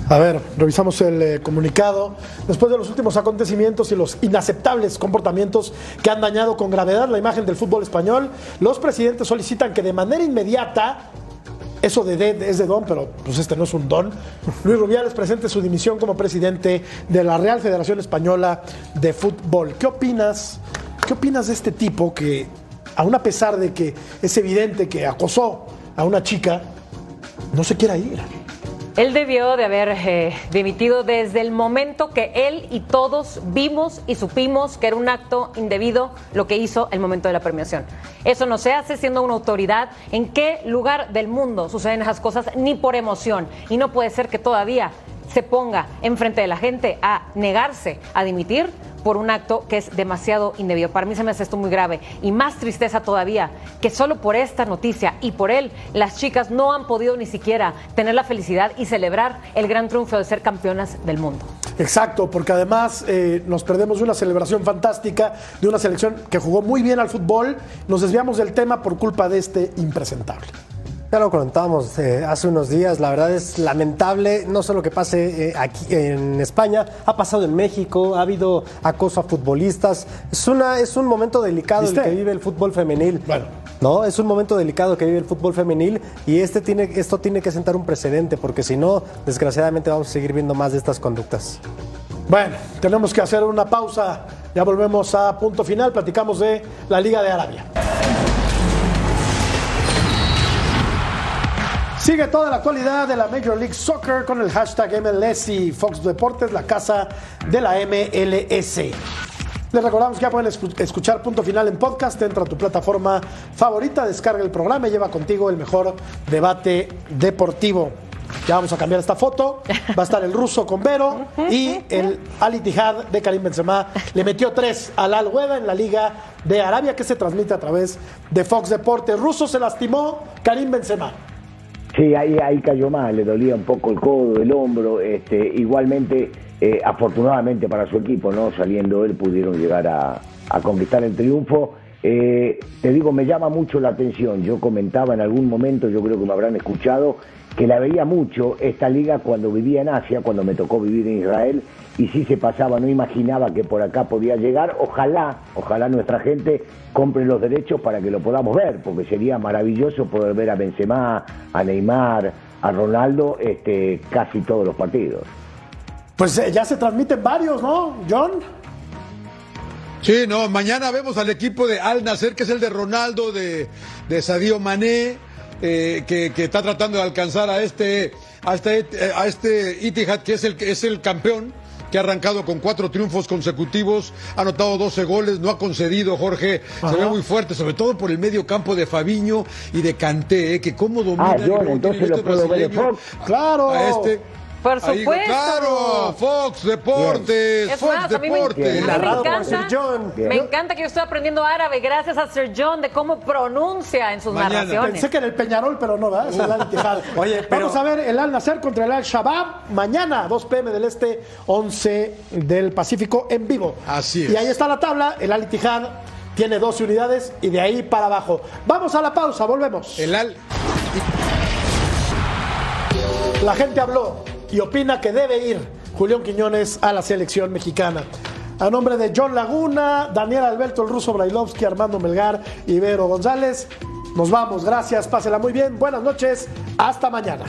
[SPEAKER 1] A ver, revisamos el eh, comunicado. Después de los últimos acontecimientos y los inaceptables comportamientos que han dañado con gravedad la imagen del fútbol español, los presidentes solicitan que de manera inmediata, eso de Ded es de don, pero pues este no es un don, Luis Rubiales presente su dimisión como presidente de la Real Federación Española de Fútbol. ¿Qué opinas? ¿Qué opinas de este tipo que, aun a pesar de que es evidente que acosó a una chica, no se quiera ir?
[SPEAKER 4] Él debió de haber eh, dimitido desde el momento que él y todos vimos y supimos que era un acto indebido lo que hizo el momento de la premiación. Eso no se hace siendo una autoridad. ¿En qué lugar del mundo suceden esas cosas? Ni por emoción. Y no puede ser que todavía se ponga enfrente de la gente a negarse a dimitir por un acto que es demasiado indebido. Para mí se me hace esto muy grave y más tristeza todavía que solo por esta noticia y por él las chicas no han podido ni siquiera tener la felicidad y celebrar el gran triunfo de ser campeonas del mundo.
[SPEAKER 1] Exacto, porque además eh, nos perdemos de una celebración fantástica, de una selección que jugó muy bien al fútbol. Nos desviamos del tema por culpa de este impresentable.
[SPEAKER 7] Ya lo contábamos eh, hace unos días, la verdad es lamentable, no solo que pase eh, aquí en España, ha pasado en México, ha habido acoso a futbolistas, es, una, es un momento delicado el que vive el fútbol femenil.
[SPEAKER 1] Bueno.
[SPEAKER 7] No, es un momento delicado que vive el fútbol femenil y este tiene, esto tiene que sentar un precedente, porque si no, desgraciadamente vamos a seguir viendo más de estas conductas.
[SPEAKER 1] Bueno, tenemos que hacer una pausa. Ya volvemos a punto final. Platicamos de la Liga de Arabia. Sigue toda la actualidad de la Major League Soccer con el hashtag MLS y Fox Deportes, la casa de la MLS. Les recordamos que ya pueden escu- escuchar punto final en podcast. Entra a tu plataforma favorita, descarga el programa y lleva contigo el mejor debate deportivo. Ya vamos a cambiar esta foto. Va a estar el ruso con Vero y el Al Ittihad de Karim Benzema. Le metió tres al Al Weda en la Liga de Arabia que se transmite a través de Fox Deportes. Ruso se lastimó, Karim Benzema.
[SPEAKER 5] Sí, ahí, ahí cayó mal, le dolía un poco el codo, el hombro. Este, igualmente, eh, afortunadamente para su equipo, no saliendo él, pudieron llegar a, a conquistar el triunfo. Eh, te digo, me llama mucho la atención. Yo comentaba en algún momento, yo creo que me habrán escuchado, que la veía mucho esta liga cuando vivía en Asia, cuando me tocó vivir en Israel, y sí se pasaba, no imaginaba que por acá podía llegar. Ojalá, ojalá nuestra gente compre los derechos para que lo podamos ver, porque sería maravilloso poder ver a Benzema, a Neymar, a Ronaldo, este, casi todos los partidos.
[SPEAKER 1] Pues eh, ya se transmiten varios, ¿no, John?
[SPEAKER 6] Sí, no, mañana vemos al equipo de Al Nacer, que es el de Ronaldo, de, de Sadio Mané, eh, que, que está tratando de alcanzar a este, a este, eh, a este Itihad, que es el, que es el campeón, que ha arrancado con cuatro triunfos consecutivos, ha anotado 12 goles, no ha concedido, Jorge, se ve muy fuerte, sobre todo por el medio campo de Fabiño y de Canté, eh, que cómo domina
[SPEAKER 5] Ah, John, entonces lo puedo ver en Fox.
[SPEAKER 1] Claro.
[SPEAKER 6] A este.
[SPEAKER 4] Por
[SPEAKER 6] Ahí,
[SPEAKER 4] supuesto.
[SPEAKER 6] claro, Fox Deportes,
[SPEAKER 4] Es
[SPEAKER 6] Fox
[SPEAKER 4] más, a mí me,
[SPEAKER 6] Deportes.
[SPEAKER 4] a mí me
[SPEAKER 7] Narrado por
[SPEAKER 4] encanta,
[SPEAKER 7] Sir John.
[SPEAKER 4] me encanta que yo estoy aprendiendo árabe gracias a Sir John de cómo pronuncia en sus
[SPEAKER 6] Mañana.
[SPEAKER 4] narraciones.
[SPEAKER 1] Pensé que era el Peñarol, pero no, ¿verdad? Es el Al. [laughs]
[SPEAKER 7] Oye, pero-
[SPEAKER 1] Vamos a ver el Al Nacer contra el Al Shabab mañana, 2 pm del Este, 11 del Pacífico en vivo.
[SPEAKER 6] Así es.
[SPEAKER 1] Y ahí está la tabla. El Al Ittihad tiene 12 unidades y de ahí para abajo. Vamos a la pausa, volvemos.
[SPEAKER 6] El Al.
[SPEAKER 1] La gente habló y opina que debe ir Julián Quiñones a la selección mexicana. A nombre de John Laguna, Daniel Alberto, el ruso Brailovsky, Armando Melgar y Vero González, nos vamos. Gracias, pásela muy bien. Buenas noches. Hasta mañana.